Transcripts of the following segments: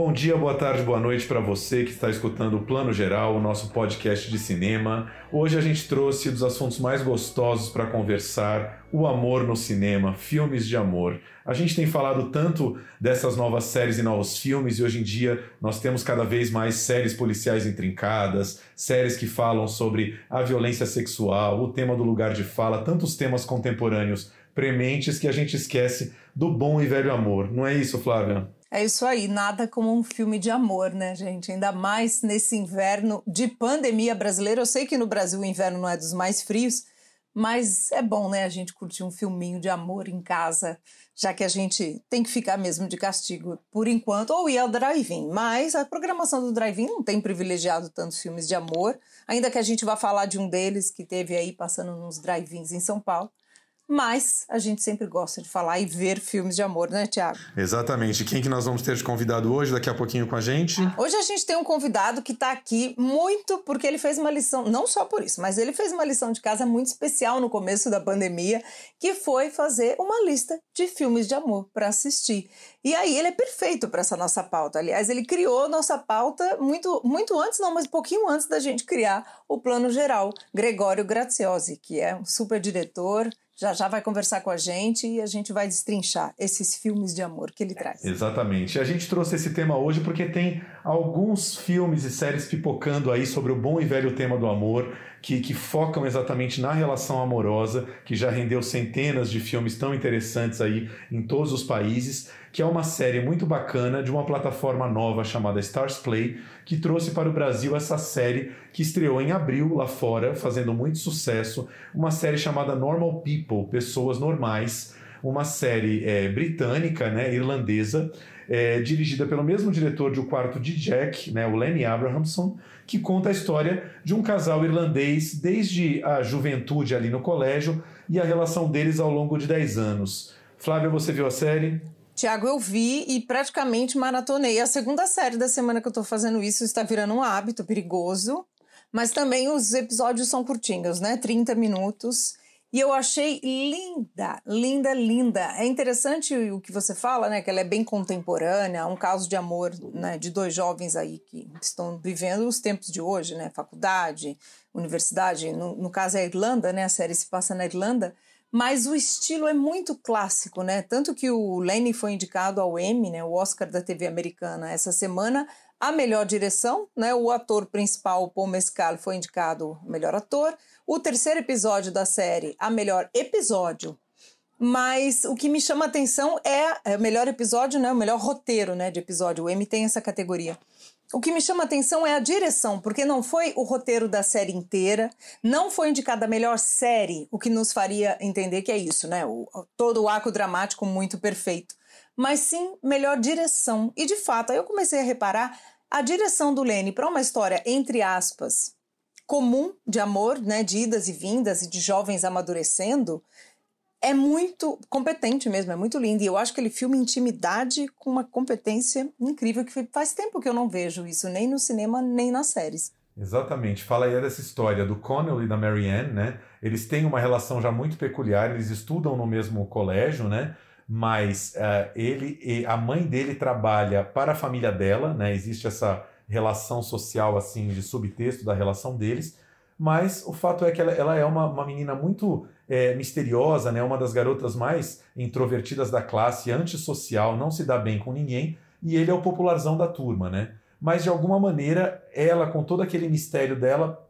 Bom dia, boa tarde, boa noite para você que está escutando o Plano Geral, o nosso podcast de cinema. Hoje a gente trouxe dos assuntos mais gostosos para conversar, o amor no cinema, filmes de amor. A gente tem falado tanto dessas novas séries e novos filmes e hoje em dia nós temos cada vez mais séries policiais intrincadas, séries que falam sobre a violência sexual, o tema do lugar de fala, tantos temas contemporâneos prementes que a gente esquece do bom e velho amor. Não é isso, Flávia? É isso aí, nada como um filme de amor, né, gente? Ainda mais nesse inverno de pandemia brasileira. Eu sei que no Brasil o inverno não é dos mais frios, mas é bom, né, a gente curtir um filminho de amor em casa, já que a gente tem que ficar mesmo de castigo por enquanto, ou ir ao drive-in. Mas a programação do drive-in não tem privilegiado tantos filmes de amor, ainda que a gente vá falar de um deles que teve aí passando nos drive-ins em São Paulo. Mas a gente sempre gosta de falar e ver filmes de amor, né, Tiago? Exatamente. Quem que nós vamos ter de convidado hoje, daqui a pouquinho com a gente? Hoje a gente tem um convidado que está aqui muito porque ele fez uma lição, não só por isso, mas ele fez uma lição de casa muito especial no começo da pandemia, que foi fazer uma lista de filmes de amor para assistir. E aí ele é perfeito para essa nossa pauta. Aliás, ele criou nossa pauta muito, muito antes, não, mas um pouquinho antes da gente criar o plano geral. Gregório Graziosi, que é um super diretor, já já vai conversar com a gente e a gente vai destrinchar esses filmes de amor que ele traz. Exatamente. A gente trouxe esse tema hoje porque tem alguns filmes e séries pipocando aí sobre o bom e velho tema do amor, que, que focam exatamente na relação amorosa, que já rendeu centenas de filmes tão interessantes aí em todos os países, que é uma série muito bacana de uma plataforma nova chamada Stars Play, que trouxe para o Brasil essa série que estreou em abril lá fora, fazendo muito sucesso, uma série chamada Normal People, Pessoas Normais, uma série é, britânica, né, irlandesa, é, dirigida pelo mesmo diretor de O Quarto de Jack, né, o Lenny Abrahamson, que conta a história de um casal irlandês desde a juventude ali no colégio e a relação deles ao longo de 10 anos. Flávia, você viu a série? Tiago, eu vi e praticamente maratonei. A segunda série da semana que eu tô fazendo isso está virando um hábito perigoso, mas também os episódios são curtinhos, né? 30 minutos. E eu achei linda, linda, linda. É interessante o que você fala, né? Que ela é bem contemporânea, um caso de amor né, de dois jovens aí que estão vivendo os tempos de hoje, né? Faculdade, universidade. No, no caso é a Irlanda, né? A série se passa na Irlanda. Mas o estilo é muito clássico, né? Tanto que o Lenny foi indicado ao Emmy, né? O Oscar da TV americana essa semana, a melhor direção, né? O ator principal, Paul Mescal, foi indicado melhor ator o terceiro episódio da série a melhor episódio. Mas o que me chama a atenção é, é o melhor episódio, né? O melhor roteiro, né, de episódio. O M tem essa categoria. O que me chama a atenção é a direção, porque não foi o roteiro da série inteira, não foi indicada a melhor série, o que nos faria entender que é isso, né? O, todo o arco dramático muito perfeito. Mas sim melhor direção. E de fato, aí eu comecei a reparar a direção do Lene para uma história, entre aspas, comum de amor, né, de idas e vindas e de jovens amadurecendo, é muito competente mesmo, é muito lindo. E eu acho que ele filma intimidade com uma competência incrível, que faz tempo que eu não vejo isso, nem no cinema, nem nas séries. Exatamente. Fala aí dessa história do Connell e da Marianne, né? Eles têm uma relação já muito peculiar, eles estudam no mesmo colégio, né? Mas uh, ele, a mãe dele trabalha para a família dela, né? Existe essa relação social, assim, de subtexto da relação deles, mas o fato é que ela, ela é uma, uma menina muito é, misteriosa, né? uma das garotas mais introvertidas da classe, antissocial, não se dá bem com ninguém, e ele é o popularzão da turma, né? Mas de alguma maneira, ela, com todo aquele mistério dela,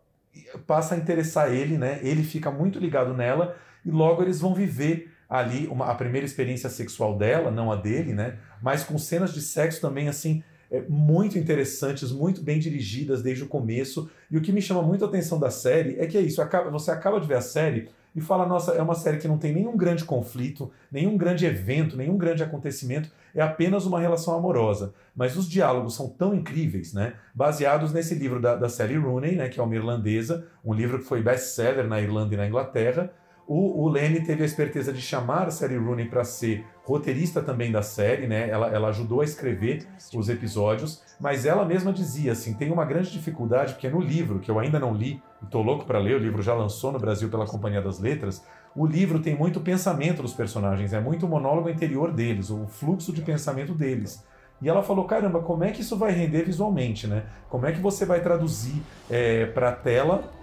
passa a interessar ele, né? Ele fica muito ligado nela, e logo eles vão viver ali uma, a primeira experiência sexual dela, não a dele, né? Mas com cenas de sexo também, assim, é, muito interessantes, muito bem dirigidas desde o começo. E o que me chama muito a atenção da série é que é isso: acaba, você acaba de ver a série e fala: nossa, é uma série que não tem nenhum grande conflito, nenhum grande evento, nenhum grande acontecimento, é apenas uma relação amorosa. Mas os diálogos são tão incríveis, né? Baseados nesse livro da, da Sally Rooney, né, que é uma irlandesa, um livro que foi best-seller na Irlanda e na Inglaterra. O, o teve a esperteza de chamar a Sally Rooney para ser roteirista também da série, né? Ela, ela ajudou a escrever os episódios, mas ela mesma dizia assim: tem uma grande dificuldade, porque no livro, que eu ainda não li, e tô louco para ler, o livro já lançou no Brasil pela Companhia das Letras, o livro tem muito pensamento dos personagens, é muito monólogo interior deles, o fluxo de pensamento deles. E ela falou: caramba, como é que isso vai render visualmente, né? Como é que você vai traduzir é, para a tela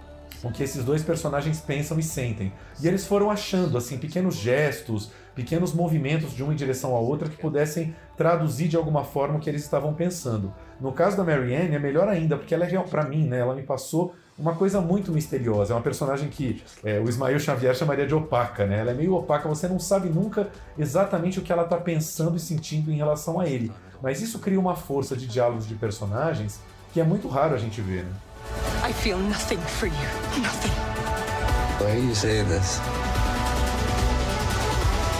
o que esses dois personagens pensam e sentem? E eles foram achando assim pequenos gestos, pequenos movimentos de uma em direção à outra que pudessem traduzir de alguma forma o que eles estavam pensando. No caso da Marianne é melhor ainda, porque ela é para mim, né? Ela me passou uma coisa muito misteriosa. É uma personagem que é, o Ismael Xavier chamaria de opaca, né? Ela é meio opaca, você não sabe nunca exatamente o que ela está pensando e sentindo em relação a ele. Mas isso cria uma força de diálogos de personagens que é muito raro a gente ver, né? I feel nothing for you. Nothing. Why are you saying this?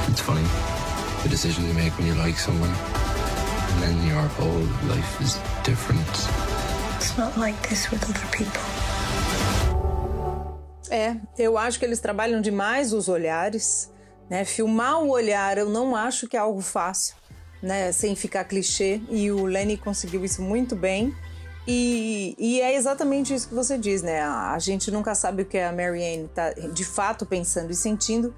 It's funny. The decision you make when you like someone. And then your whole life is different. It's not like this with other people. É, eu acho que eles trabalham demais os olhares, né? Filmar o olhar eu não acho que é algo fácil, né? Sem ficar clichê. E o Lenny conseguiu isso muito bem. E, e, é exatamente isso que você diz, né? A gente nunca sabe o que a Marianne está de fato pensando e sentindo,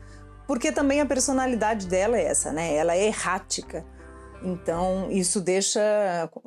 porque também a personalidade dela é essa, né? Ela é errática. Então, isso deixa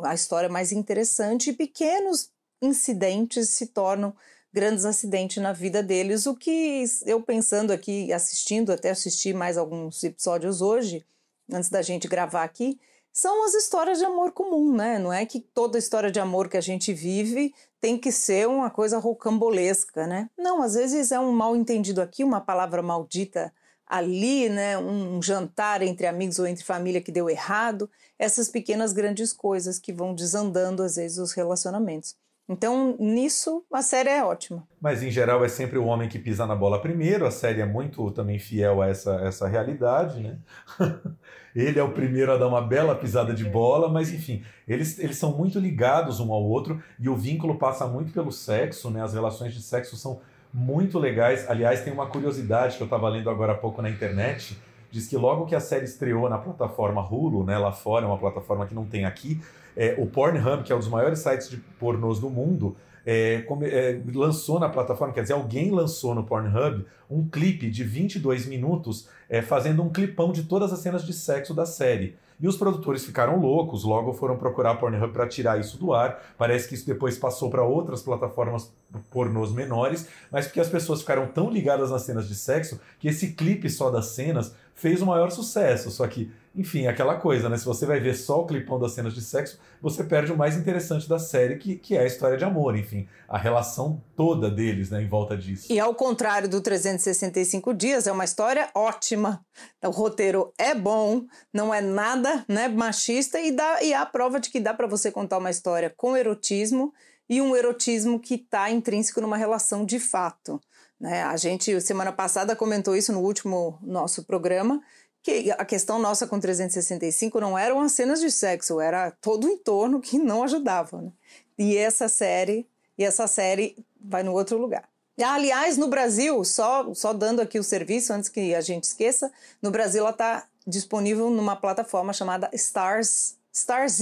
a história mais interessante e pequenos incidentes se tornam grandes acidentes na vida deles, o que eu pensando aqui, assistindo, até assisti mais alguns episódios hoje, antes da gente gravar aqui, são as histórias de amor comum, né? Não é que toda história de amor que a gente vive tem que ser uma coisa rocambolesca, né? Não, às vezes é um mal entendido aqui, uma palavra maldita ali, né? Um jantar entre amigos ou entre família que deu errado, essas pequenas grandes coisas que vão desandando às vezes os relacionamentos. Então, nisso, a série é ótima. Mas, em geral, é sempre o homem que pisa na bola primeiro. A série é muito também fiel a essa, essa realidade, né? Ele é o primeiro a dar uma bela pisada de bola, mas, enfim, eles, eles são muito ligados um ao outro e o vínculo passa muito pelo sexo, né? As relações de sexo são muito legais. Aliás, tem uma curiosidade que eu estava lendo agora há pouco na internet. Diz que logo que a série estreou na plataforma Hulu, né, lá fora, é uma plataforma que não tem aqui, é, o Pornhub, que é um dos maiores sites de pornôs do mundo, é, é, lançou na plataforma, quer dizer, alguém lançou no Pornhub um clipe de 22 minutos é, fazendo um clipão de todas as cenas de sexo da série. E os produtores ficaram loucos, logo foram procurar a Pornhub para tirar isso do ar. Parece que isso depois passou para outras plataformas pornôs menores, mas porque as pessoas ficaram tão ligadas nas cenas de sexo que esse clipe só das cenas fez o maior sucesso. Só que enfim, aquela coisa, né? Se você vai ver só o clipão das cenas de sexo, você perde o mais interessante da série, que, que é a história de amor, enfim, a relação toda deles, né, em volta disso. E ao contrário do 365 Dias, é uma história ótima. O roteiro é bom, não é nada né, machista e, dá, e há prova de que dá para você contar uma história com erotismo e um erotismo que está intrínseco numa relação de fato. Né? A gente, semana passada, comentou isso no último nosso programa que a questão nossa com 365 não eram as cenas de sexo, era todo o entorno que não ajudava. Né? E essa série, e essa série vai no outro lugar. Aliás, no Brasil, só, só dando aqui o serviço antes que a gente esqueça, no Brasil ela está disponível numa plataforma chamada Stars, Starz,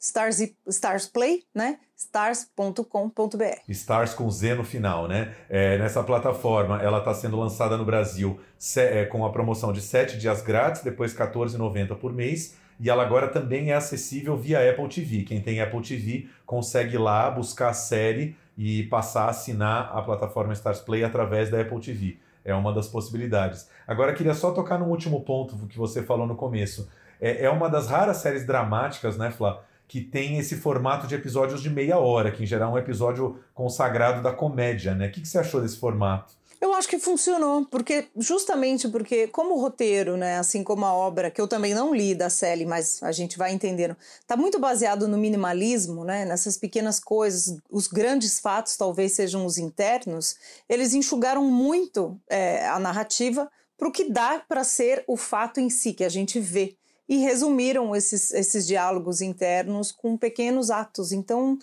Stars, Stars Play, né? stars.com.br. Stars com Z no final, né? É, nessa plataforma, ela está sendo lançada no Brasil é, com a promoção de 7 dias grátis, depois R$14,90 por mês. E ela agora também é acessível via Apple TV. Quem tem Apple TV consegue ir lá buscar a série e passar a assinar a plataforma Stars Play através da Apple TV. É uma das possibilidades. Agora, queria só tocar no último ponto que você falou no começo. É, é uma das raras séries dramáticas, né, Flá? Que tem esse formato de episódios de meia hora, que em geral é um episódio consagrado da comédia, né? O que, que você achou desse formato? Eu acho que funcionou, porque justamente porque como o roteiro, né, assim como a obra que eu também não li da Sally, mas a gente vai entendendo, tá muito baseado no minimalismo, né, nessas pequenas coisas, os grandes fatos talvez sejam os internos. Eles enxugaram muito é, a narrativa para o que dá para ser o fato em si que a gente vê e resumiram esses, esses diálogos internos com pequenos atos. Então,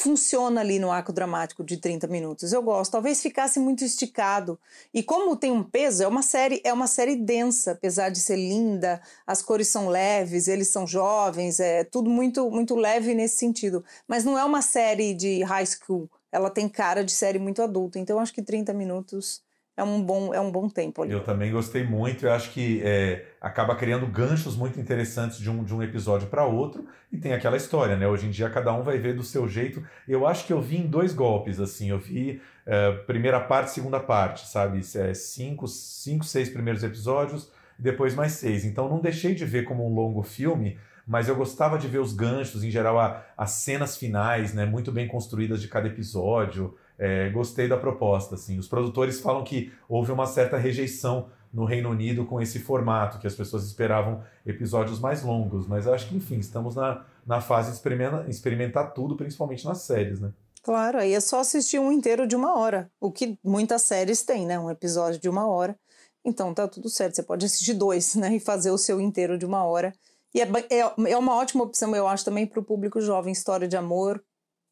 funciona ali no arco dramático de 30 minutos. Eu gosto. Talvez ficasse muito esticado. E como tem um peso, é uma série, é uma série densa, apesar de ser linda, as cores são leves, eles são jovens, é tudo muito muito leve nesse sentido. Mas não é uma série de high school. Ela tem cara de série muito adulta. Então acho que 30 minutos é um bom, é um bom tempo ali. Eu também gostei muito. Eu acho que é, acaba criando ganchos muito interessantes de um, de um episódio para outro. E tem aquela história, né? Hoje em dia cada um vai ver do seu jeito. Eu acho que eu vi em dois golpes, assim. Eu vi é, primeira parte, segunda parte, sabe? É, cinco, cinco, seis primeiros episódios, depois mais seis. Então não deixei de ver como um longo filme mas eu gostava de ver os ganchos, em geral, a, as cenas finais, né, muito bem construídas de cada episódio. É, gostei da proposta. Assim. Os produtores falam que houve uma certa rejeição no Reino Unido com esse formato, que as pessoas esperavam episódios mais longos. Mas acho que, enfim, estamos na, na fase de experimentar, experimentar tudo, principalmente nas séries, né? Claro, aí é só assistir um inteiro de uma hora, o que muitas séries têm, né? Um episódio de uma hora. Então tá tudo certo, você pode assistir dois, né? E fazer o seu inteiro de uma hora. E é, é, é uma ótima opção, eu acho, também para o público jovem, história de amor,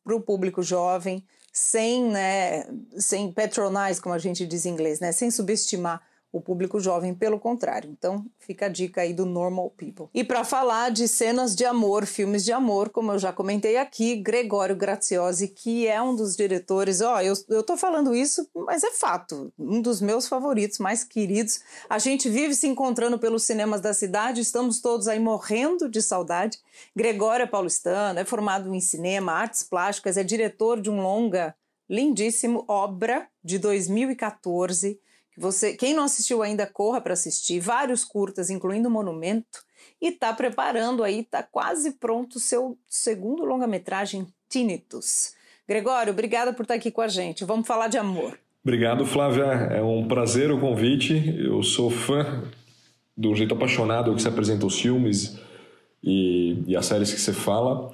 para o público jovem sem, né, sem patronize, como a gente diz em inglês, né, sem subestimar o público jovem, pelo contrário. Então, fica a dica aí do Normal People. E para falar de cenas de amor, filmes de amor, como eu já comentei aqui, Gregório Graziosi, que é um dos diretores, ó, eu, eu tô falando isso, mas é fato, um dos meus favoritos, mais queridos. A gente vive se encontrando pelos cinemas da cidade, estamos todos aí morrendo de saudade. Gregório é paulistano, é formado em cinema, artes plásticas, é diretor de um longa lindíssimo, Obra, de 2014, você, quem não assistiu ainda, corra para assistir. Vários curtas, incluindo Monumento. E está preparando aí, está quase pronto o seu segundo longa-metragem, Tinnitus. Gregório, obrigada por estar aqui com a gente. Vamos falar de amor. Obrigado, Flávia. É um prazer o convite. Eu sou fã do jeito apaixonado que você apresenta os filmes e, e as séries que você fala.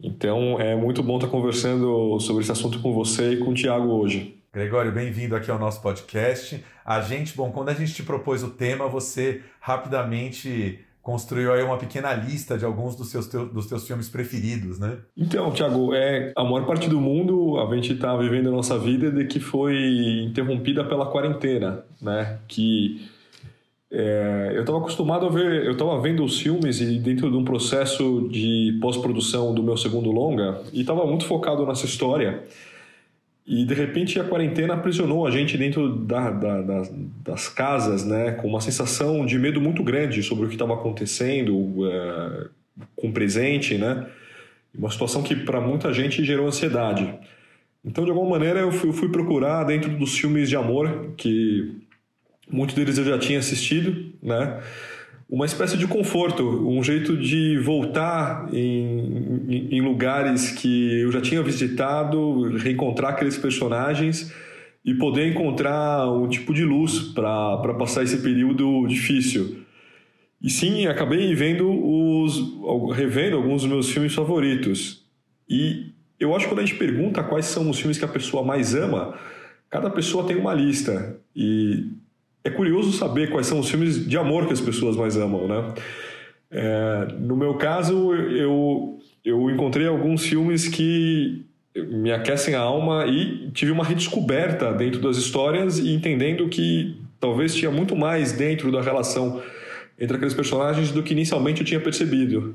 Então é muito bom estar conversando sobre esse assunto com você e com o Tiago hoje. Gregório, bem-vindo aqui ao nosso podcast. A gente, bom, quando a gente te propôs o tema, você rapidamente construiu aí uma pequena lista de alguns dos seus, dos teus filmes preferidos, né? Então, Thiago, é, a maior parte do mundo, a gente está vivendo a nossa vida de que foi interrompida pela quarentena, né? Que é, eu estava acostumado a ver, eu estava vendo os filmes e dentro de um processo de pós-produção do meu segundo longa e estava muito focado nessa história. E de repente a quarentena aprisionou a gente dentro da, da, das, das, casas, né, com uma sensação de medo muito grande sobre o que estava acontecendo uh, com o presente, né, uma situação que para muita gente gerou ansiedade. Então, de alguma maneira, eu fui, eu fui procurar dentro dos filmes de amor, que muitos deles eu já tinha assistido, né, uma espécie de conforto, um jeito de voltar em, em, lugares que eu já tinha visitado, reencontrar aqueles personagens e poder encontrar um tipo de luz para passar esse período difícil. E sim, acabei vendo os, revendo alguns dos meus filmes favoritos. E eu acho que quando a gente pergunta quais são os filmes que a pessoa mais ama, cada pessoa tem uma lista. E é curioso saber quais são os filmes de amor que as pessoas mais amam, né? É, no meu caso, eu, eu encontrei alguns filmes que me aquecem a alma e tive uma redescoberta dentro das histórias e entendendo que talvez tinha muito mais dentro da relação entre aqueles personagens do que inicialmente eu tinha percebido.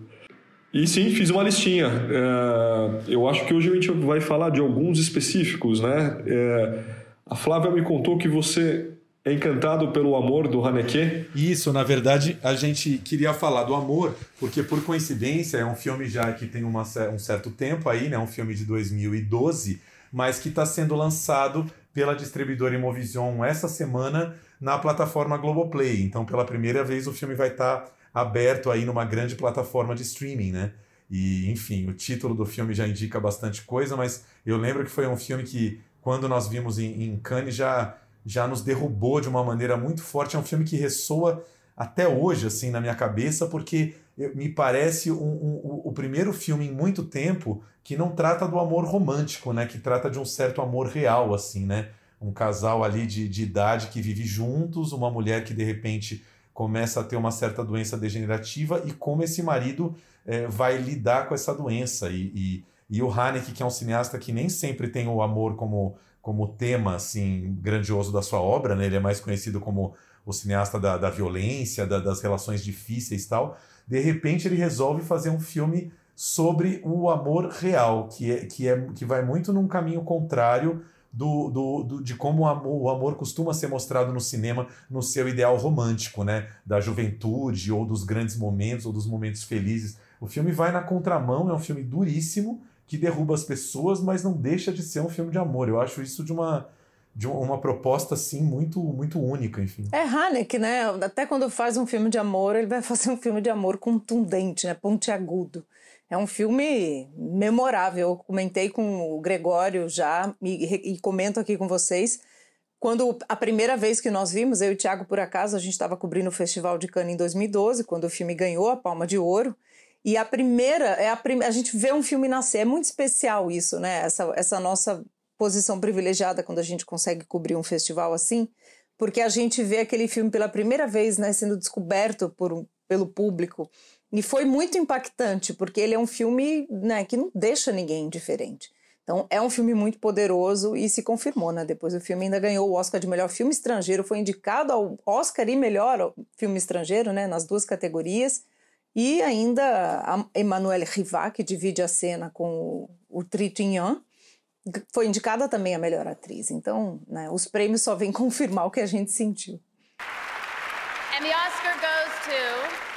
E sim, fiz uma listinha. É, eu acho que hoje a gente vai falar de alguns específicos, né? É, a Flávia me contou que você Encantado pelo Amor do Haneke? Isso, na verdade, a gente queria falar do amor, porque por coincidência é um filme já que tem uma, um certo tempo aí, né? Um filme de 2012, mas que está sendo lançado pela distribuidora Imovision essa semana na plataforma Globoplay. Então, pela primeira vez, o filme vai estar tá aberto aí numa grande plataforma de streaming, né? E, enfim, o título do filme já indica bastante coisa, mas eu lembro que foi um filme que, quando nós vimos em, em Cannes, já já nos derrubou de uma maneira muito forte. É um filme que ressoa até hoje assim na minha cabeça, porque me parece um, um, o primeiro filme em muito tempo que não trata do amor romântico, né? Que trata de um certo amor real, assim, né? Um casal ali de, de idade que vive juntos, uma mulher que de repente começa a ter uma certa doença degenerativa e como esse marido é, vai lidar com essa doença. E, e, e o Haneke, que é um cineasta que nem sempre tem o amor como, como tema assim grandioso da sua obra, né? Ele é mais conhecido como o cineasta da, da violência, da, das relações difíceis e tal. De repente ele resolve fazer um filme sobre o amor real, que, é, que, é, que vai muito num caminho contrário do, do, do, de como o amor, o amor costuma ser mostrado no cinema no seu ideal romântico, né? Da juventude, ou dos grandes momentos, ou dos momentos felizes. O filme vai na contramão, é um filme duríssimo, que derruba as pessoas, mas não deixa de ser um filme de amor. Eu acho isso de uma, de uma proposta assim muito muito única, enfim. É Haneke, né? Até quando faz um filme de amor, ele vai fazer um filme de amor contundente, né? Pontiagudo. É um filme memorável. Eu comentei com o Gregório já e, e comento aqui com vocês. Quando a primeira vez que nós vimos, eu e o Thiago, por acaso, a gente estava cobrindo o Festival de Cannes em 2012, quando o filme ganhou a Palma de Ouro. E a primeira, é a, prim... a gente vê um filme nascer. É muito especial isso, né? Essa, essa nossa posição privilegiada quando a gente consegue cobrir um festival assim, porque a gente vê aquele filme pela primeira vez, né, sendo descoberto por pelo público. E foi muito impactante, porque ele é um filme né, que não deixa ninguém indiferente. Então, é um filme muito poderoso e se confirmou, né? Depois o filme ainda ganhou o Oscar de melhor filme estrangeiro, foi indicado ao Oscar e melhor filme estrangeiro, né? Nas duas categorias. E ainda a Emmanuelle Rivat, que divide a cena com o Trintignant, foi indicada também a melhor atriz. Então, né, os prêmios só vêm confirmar o que a gente sentiu. And the Oscar goes to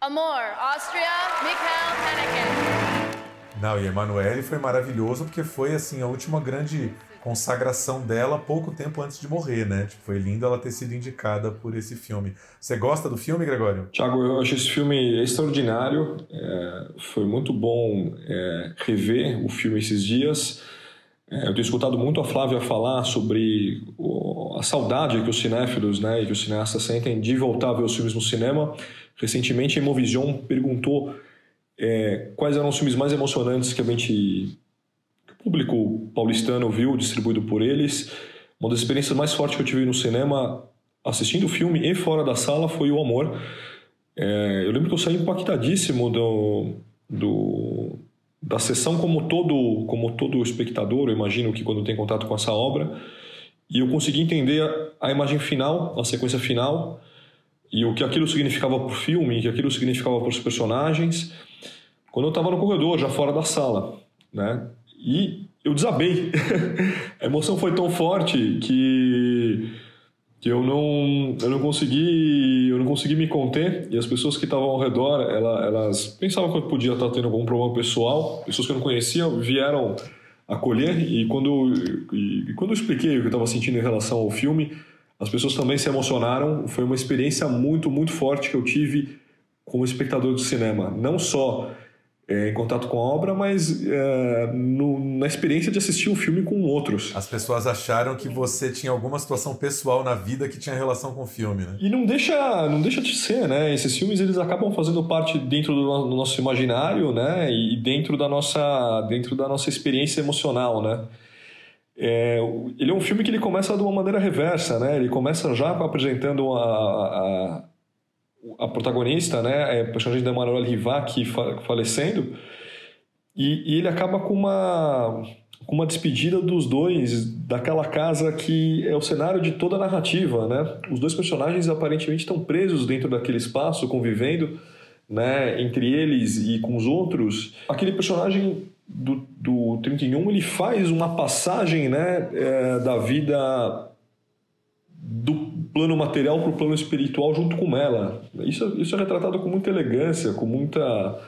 Amor, Áustria, Michael Haneke. Não, e Emanuele foi maravilhoso porque foi assim a última grande consagração dela pouco tempo antes de morrer, né? Tipo, foi lindo ela ter sido indicada por esse filme. Você gosta do filme, Gregório? Tiago, eu acho esse filme extraordinário. É, foi muito bom é, rever o filme esses dias. É, eu tenho escutado muito a Flávia falar sobre o, a saudade que os cinéfilos né, e que os cineastas sentem de voltar a ver os filmes no cinema. Recentemente, a Imovision perguntou é, quais eram os filmes mais emocionantes que a gente público paulistano viu, distribuído por eles. Uma das experiências mais fortes que eu tive no cinema, assistindo o filme e fora da sala, foi o amor. É, eu lembro que eu saí impactadíssimo do, do, da sessão como todo, como todo espectador, eu imagino que quando tem contato com essa obra, e eu consegui entender a, a imagem final, a sequência final, e o que aquilo significava para o filme, o que aquilo significava para os personagens, quando eu estava no corredor, já fora da sala, né? E eu desabei. a emoção foi tão forte que, que eu, não, eu, não consegui, eu não consegui me conter. E as pessoas que estavam ao redor, elas, elas pensavam que eu podia estar tendo algum problema pessoal. Pessoas que eu não conhecia vieram acolher. E quando, e, quando eu expliquei o que eu estava sentindo em relação ao filme, as pessoas também se emocionaram. Foi uma experiência muito, muito forte que eu tive como espectador do cinema. Não só é, em contato com a obra, mas é, no, na experiência de assistir um filme com outros. As pessoas acharam que você tinha alguma situação pessoal na vida que tinha relação com o filme, né? E não deixa, não deixa de ser, né? Esses filmes eles acabam fazendo parte dentro do, do nosso imaginário, né? E dentro da nossa, dentro da nossa experiência emocional, né? É, ele é um filme que ele começa de uma maneira reversa, né? Ele começa já apresentando a, a a protagonista, né, é personagem da Manuela Rivac falecendo, e, e, ele acaba com uma, com uma despedida dos dois daquela casa que é o cenário de toda a narrativa, né? Os dois personagens aparentemente estão presos dentro daquele espaço, convivendo, né, entre eles e com os outros. Aquele personagem do, do 31, ele faz uma passagem, né, é, da vida do plano material para o plano espiritual junto com ela. Isso, isso é retratado com muita elegância, com muita.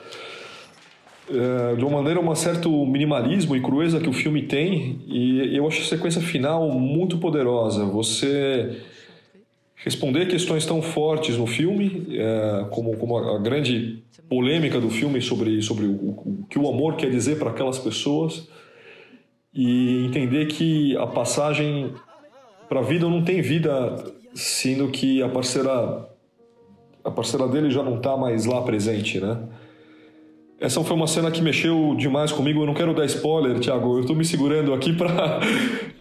É, de uma maneira, um certo minimalismo e crueza que o filme tem, e eu acho a sequência final muito poderosa. Você responder questões tão fortes no filme, é, como, como a, a, grande polêmica do filme sobre, sobre o, o que o amor quer dizer para aquelas pessoas e entender que a passagem para a vida não tem vida, sendo que a parceira a parceira dele já não está mais lá presente, né? Essa foi uma cena que mexeu demais comigo. Eu não quero dar spoiler, Thiago. Eu estou me segurando aqui para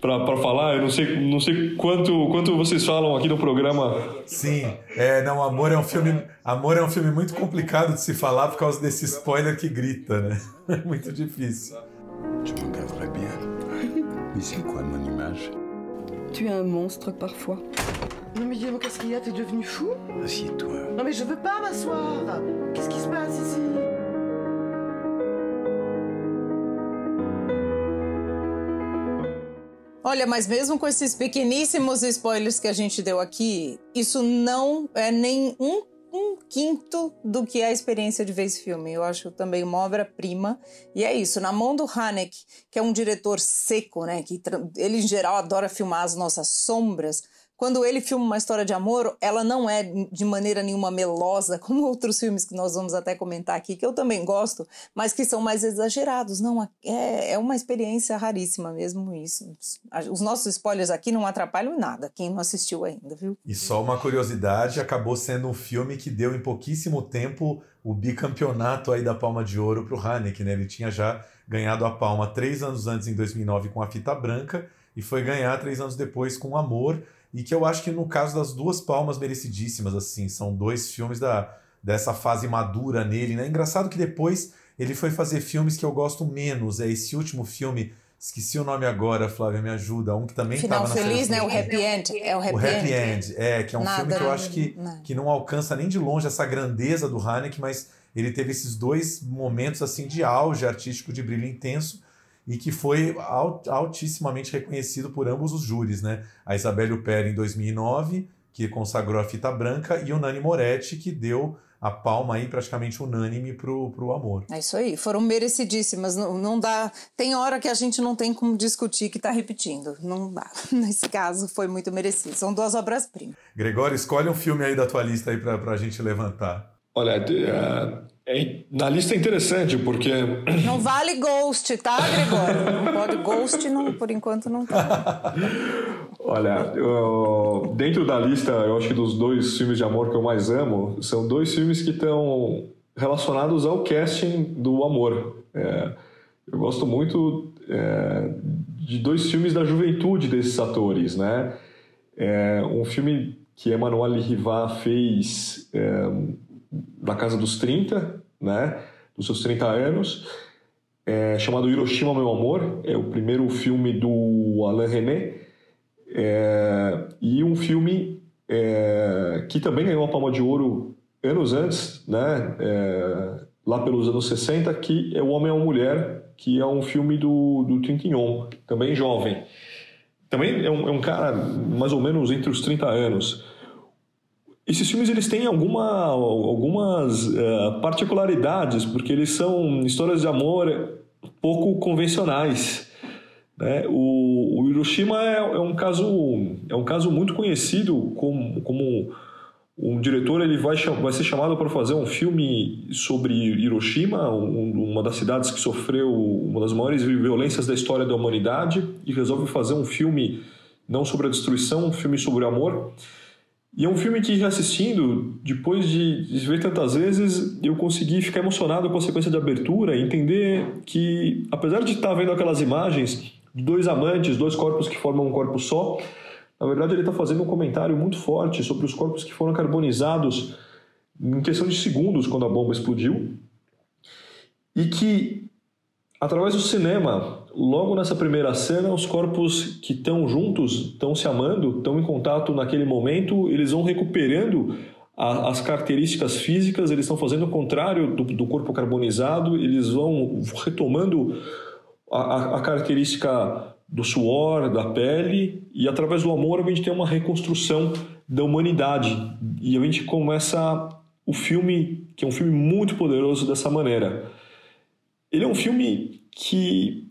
falar. Eu não sei, não sei quanto, quanto vocês falam aqui no programa. Sim, é, não, Amor é um filme, Amor é um filme muito complicado de se falar por causa desse spoiler que grita, né? É muito difícil. Tu me regarderais bien. Mais c'est quoi mon image Tu es un monstre parfois. Non mais dis-moi, qu'est-ce qu'il y a T'es devenu fou Assieds-toi. Non mais je veux pas m'asseoir Qu'est-ce qui se passe ici Olha, mas mesmo com esses pequeníssimos spoilers que a gente deu aqui, isso não é nem um, um quinto do que é a experiência de ver esse filme. Eu acho também uma obra-prima. E é isso, na mão do Haneke, que é um diretor seco, né? Que ele, em geral, adora filmar as nossas sombras quando ele filma uma história de amor, ela não é de maneira nenhuma melosa, como outros filmes que nós vamos até comentar aqui, que eu também gosto, mas que são mais exagerados. Não, é, é uma experiência raríssima mesmo isso. Os nossos spoilers aqui não atrapalham nada, quem não assistiu ainda, viu? E só uma curiosidade, acabou sendo um filme que deu em pouquíssimo tempo o bicampeonato aí da Palma de Ouro para o Haneke, né? Ele tinha já ganhado a Palma três anos antes, em 2009, com a Fita Branca, e foi ganhar três anos depois com Amor, e que eu acho que no caso das duas palmas merecidíssimas, assim, são dois filmes da, dessa fase madura nele, né? Engraçado que depois ele foi fazer filmes que eu gosto menos, é esse último filme, esqueci o nome agora, Flávia, me ajuda, um que também estava na feliz, né? O Happy End, é o Happy, o happy End. End. É, que é um Nada, filme que eu acho que, Não. que não alcança nem de longe essa grandeza do Haneke, mas ele teve esses dois momentos assim de auge artístico de brilho intenso e que foi alt- altissimamente reconhecido por ambos os júris, né? A Isabelle Huppert em 2009, que consagrou a fita branca, e o Nani Moretti, que deu a palma aí praticamente unânime pro, pro amor. É isso aí, foram merecidíssimas. Não, não dá. Tem hora que a gente não tem como discutir que tá repetindo. Não dá. Nesse caso, foi muito merecido. São duas obras-primas. Gregório, escolhe um filme aí da tua lista aí pra, pra gente levantar. Olha, é- na lista é interessante, porque Não vale Ghost, tá, Gregório? Não pode. Ghost, não, por enquanto, não tá. Olha, eu- dentro da lista, eu acho que dos dois filmes de amor que eu mais amo, são dois filmes que estão relacionados ao casting do amor. É, eu gosto muito é, de dois filmes da juventude desses atores, né? É, um filme que Emmanuel Rivat fez é, da casa dos 30, né? Dos seus 30 anos, é, chamado Hiroshima, Meu Amor. É o primeiro filme do Alain René. É, e um filme é, que também ganhou a Palma de Ouro anos antes, né? É, lá pelos anos 60, que é O Homem a Mulher, que é um filme do, do Trintignant, também jovem. Também é um, é um cara mais ou menos entre os 30 anos. Esses filmes eles têm alguma, algumas eh, particularidades, porque eles são histórias de amor pouco convencionais. né? O, o Hiroshima é, é um caso é um caso muito conhecido como, como um diretor ele vai, vai ser chamado para fazer um filme sobre Hiroshima, um- uma das cidades que sofreu uma das maiores violências da história da humanidade, e resolve fazer um filme não sobre a destruição, um filme sobre o amor. E é um filme que, reassistindo, depois de de ver tantas vezes, eu consegui ficar emocionado com a sequência de abertura e entender que, apesar de estar vendo aquelas imagens de dois amantes, dois corpos que formam um corpo só, na verdade ele está fazendo um comentário muito forte sobre os corpos que foram carbonizados em questão de segundos quando a bomba explodiu. E que através do cinema, logo nessa primeira cena, os corpos que estão juntos, estão se amando, estão em contato naquele momento, eles vão recuperando a- as características físicas, eles estão fazendo o contrário do, do corpo carbonizado, eles vão retomando a, a- característica do suor, da pele, e através do amor a gente tem uma reconstrução da humanidade. E a gente começa o filme, que é um filme muito poderoso dessa maneira. Ele é um filme que,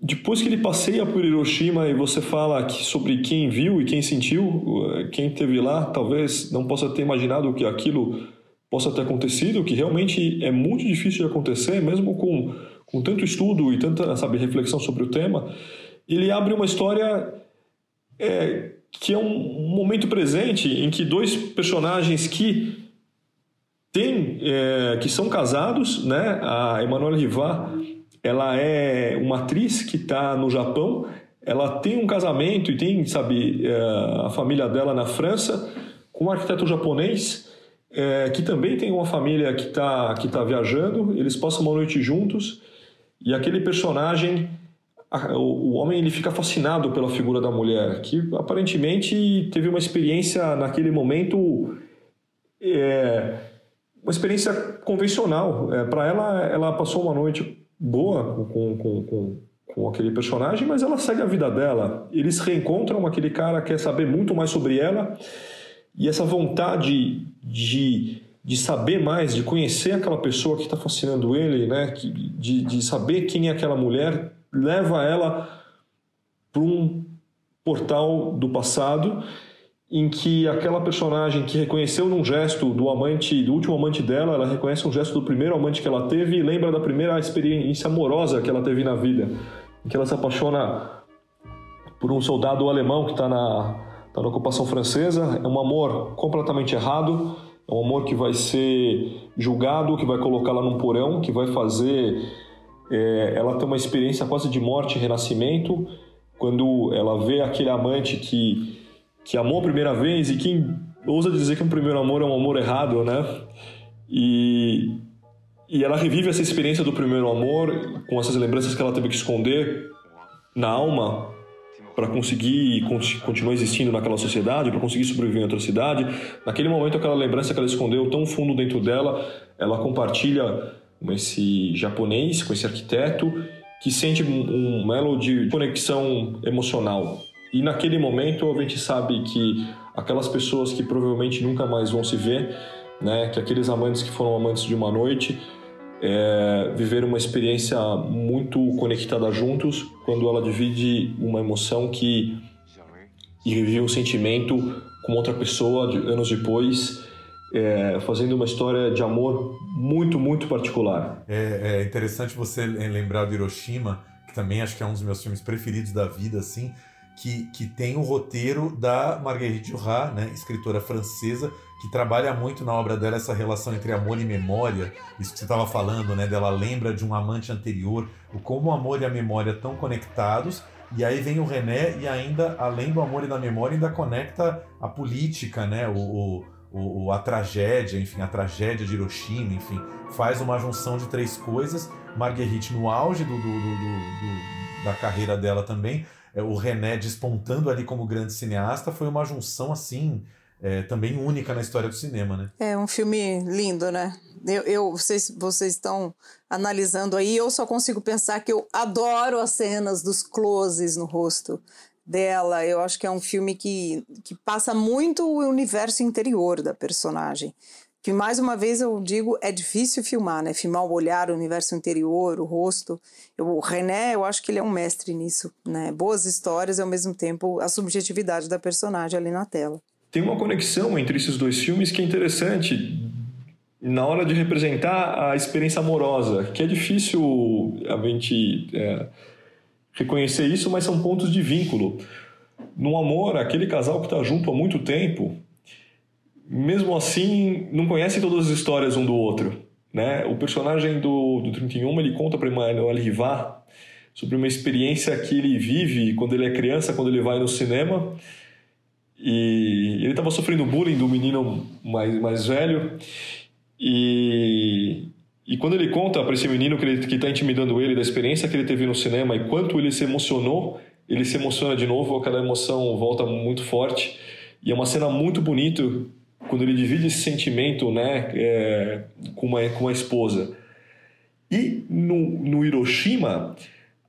depois que ele passeia por Hiroshima e você fala sobre quem viu e quem sentiu, quem esteve lá, talvez não possa ter imaginado que aquilo possa ter acontecido, que realmente é muito difícil de acontecer, mesmo com, com tanto estudo e tanta sabe, reflexão sobre o tema, ele abre uma história é, que é um momento presente em que dois personagens que têm, é, que são casados, né? A Emanuela Rivar, ela é uma atriz que está no Japão, ela tem um casamento e tem, sabe, é, a família dela na França com um arquiteto japonês é, que também tem uma família que está que tá viajando, eles passam uma noite juntos e aquele personagem o homem ele fica fascinado pela figura da mulher, que aparentemente teve uma experiência naquele momento, é, uma experiência convencional. É, Para ela, ela passou uma noite boa com, com, com, com, aquele personagem, mas ela segue a vida dela. Eles reencontram, aquele cara quer saber muito mais sobre ela, e essa vontade de, de saber mais, de conhecer aquela pessoa que está fascinando ele, né? de, de saber quem é aquela mulher leva ela para um portal do passado em que aquela personagem que reconheceu num gesto do amante, do último amante dela, ela reconhece um gesto do primeiro amante que ela teve e lembra da primeira experiência amorosa que ela teve na vida, em que ela se apaixona por um soldado alemão que está na, tá na ocupação francesa. É um amor completamente errado, é um amor que vai ser julgado, que vai colocá-la num porão, que vai fazer é, ela tem uma experiência quase de morte e renascimento quando ela vê aquele amante que, que amou a primeira vez e quem ousa dizer que um primeiro amor é um amor errado, né? E, e ela revive essa experiência do primeiro amor com essas lembranças que ela teve que esconder na alma para conseguir continuar existindo naquela sociedade, para conseguir sobreviver em outra cidade. Naquele momento, aquela lembrança que ela escondeu tão fundo dentro dela, ela compartilha com esse japonês, com esse arquiteto, que sente um, elo de conexão emocional. E naquele momento a gente sabe que aquelas pessoas que provavelmente nunca mais vão se ver, né, que aqueles amantes que foram amantes de uma noite, é, viveram uma experiência muito conectada juntos quando ela divide uma emoção que e vive um sentimento com outra pessoa de, anos depois é, fazendo uma história de amor muito, muito particular. É, é, interessante você lembrar do Hiroshima, que também acho que é um dos meus filmes preferidos da vida, assim, que, que tem o roteiro da Marguerite Duras, né, escritora francesa, que trabalha muito na obra dela essa relação entre amor e memória, isso que você estava falando, né, dela lembra de um amante anterior, o como o amor e a memória estão conectados, e aí vem o René e ainda, além do amor e da memória, ainda conecta a política, né, o, o o, a tragédia, enfim, a tragédia de Hiroshima, enfim, faz uma junção de três coisas. Marguerite no auge do, do, do, do da carreira dela também, o René despontando ali como grande cineasta, foi uma junção assim. É, também única na história do cinema, né? É um filme lindo, né? Eu, eu, vocês, vocês estão analisando aí, eu só consigo pensar que eu adoro as cenas dos closes no rosto dela. Eu acho que é um filme que, que passa muito o universo interior da personagem. Que mais uma vez eu digo, é difícil filmar, né? Filmar o olhar, o universo interior, o rosto. Eu, o René, eu acho que ele é um mestre nisso, né? Boas histórias e ao mesmo tempo a subjetividade da personagem ali na tela. Tem uma conexão entre esses dois filmes que é interessante na hora de representar a experiência amorosa, que é difícil a gente é, reconhecer isso, mas são pontos de vínculo. No amor, aquele casal que está junto há muito tempo, mesmo assim, não conhece todas as histórias um do outro. Né? O personagem do, do 31 ele conta para Emmanuel Rivar sobre uma experiência que ele vive quando ele é criança, quando ele vai no cinema. E ele estava sofrendo bullying do menino mais, mais velho. E e quando ele conta para esse menino que está intimidando ele da experiência que ele teve no cinema e quanto ele se emocionou, ele se emociona de novo, aquela emoção volta muito forte. E é uma cena muito bonita quando ele divide esse sentimento né, é, com, uma, com a esposa. E no, no Hiroshima,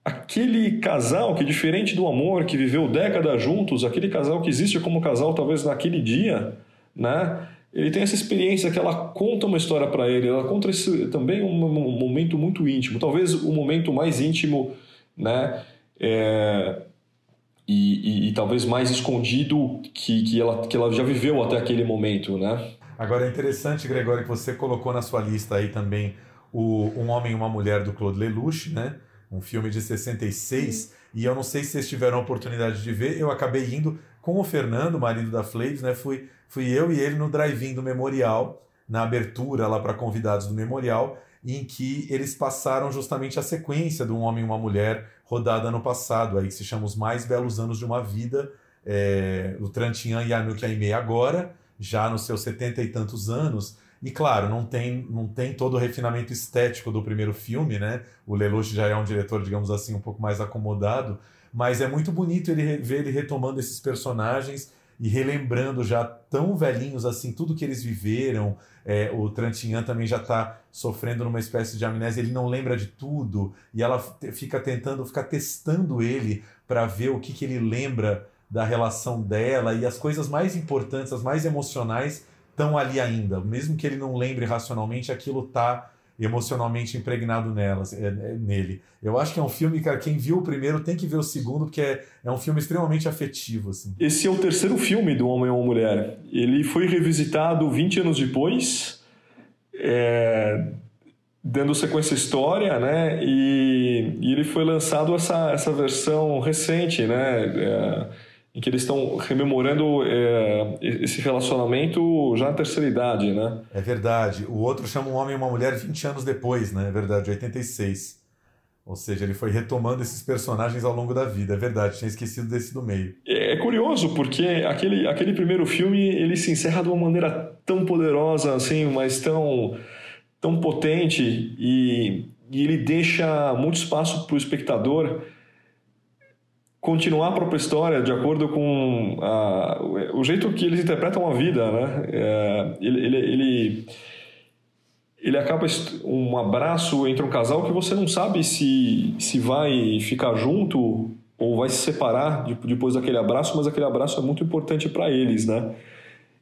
aquele casal que, diferente do amor, que viveu décadas juntos, aquele casal que existe como casal talvez naquele dia, né? ele tem essa experiência que ela conta uma história para ele, ela conta esse, também um, um, momento muito íntimo, talvez o momento mais íntimo, né? É, e, e, e, talvez mais escondido que, que, ela, que ela já viveu até aquele momento, né? Agora é interessante, Gregório, que você colocou na sua lista aí também o Um Homem e uma Mulher do Claude Lelouch, né? Um filme de 66. E eu não sei se vocês tiveram a oportunidade de ver, eu acabei indo com o Fernando, marido da Flaves, né? Fui, fui eu e ele no drive-in do Memorial, na abertura lá para convidados do Memorial, em que eles passaram justamente a sequência do Um Homem e uma Mulher rodada no passado, aí que se chama Os Mais Belos Anos de uma Vida, é, o Trantian e Anouk Aimee agora, já nos seus setenta e tantos anos, e claro, não tem, não tem todo o refinamento estético do primeiro filme, né? O Lelouch já é um diretor, digamos assim, um pouco mais acomodado, mas é muito bonito ele ver ele retomando esses personagens e relembrando já tão velhinhos assim tudo que eles viveram. É, o Trantinhan também já está sofrendo numa espécie de amnésia, ele não lembra de tudo e ela fica tentando, fica testando ele para ver o que, que ele lembra da relação dela e as coisas mais importantes, as mais emocionais estão ali ainda. Mesmo que ele não lembre racionalmente, aquilo está emocionalmente impregnado nelas, é, é, nele. Eu acho que é um filme, cara, quem viu o primeiro tem que ver o segundo, porque é, é um filme extremamente afetivo. Assim. Esse é o terceiro filme do Homem ou Mulher. Ele foi revisitado 20 anos depois, é, dando sequência à história, né? E, e, ele foi lançado essa, essa versão recente, né? Em que eles estão rememorando é, esse relacionamento já na terceira idade, né? É verdade. O outro chama um homem e uma mulher 20 anos depois, né? É verdade, 86. Ou seja, ele foi retomando esses personagens ao longo da vida. É verdade, tinha esquecido desse do meio. É, é curioso, porque aquele, aquele primeiro filme, ele se encerra de uma maneira tão poderosa, assim, mas tão, tão potente, e, e ele deixa muito espaço para o espectador continuar a própria história de acordo com a, o jeito que eles interpretam a vida, né? É, ele, ele, ele, ele, acaba um abraço entre um casal que você não sabe se, se vai ficar junto ou vai se separar depois daquele abraço, mas aquele abraço é muito importante para eles, né?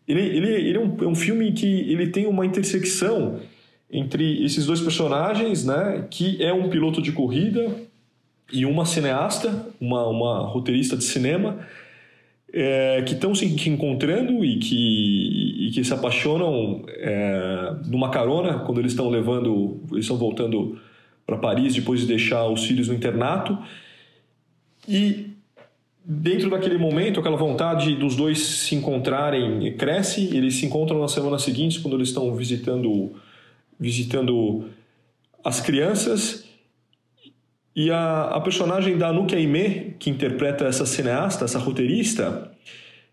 Ele, ele, ele é um, é um filme que ele tem uma intersecção entre esses dois personagens, né? Que é um piloto de corrida e uma cineasta, uma, uma roteirista de cinema, é, que estão se encontrando e que, e que se apaixonam é, numa carona quando eles estão levando, eles estão voltando para Paris depois de deixar os filhos no internato. E dentro daquele momento, aquela vontade dos dois se encontrarem cresce. Eles se encontram na semana seguinte quando eles estão visitando visitando as crianças e a, a personagem da Anuki Aimee, que interpreta essa cineasta, essa roteirista,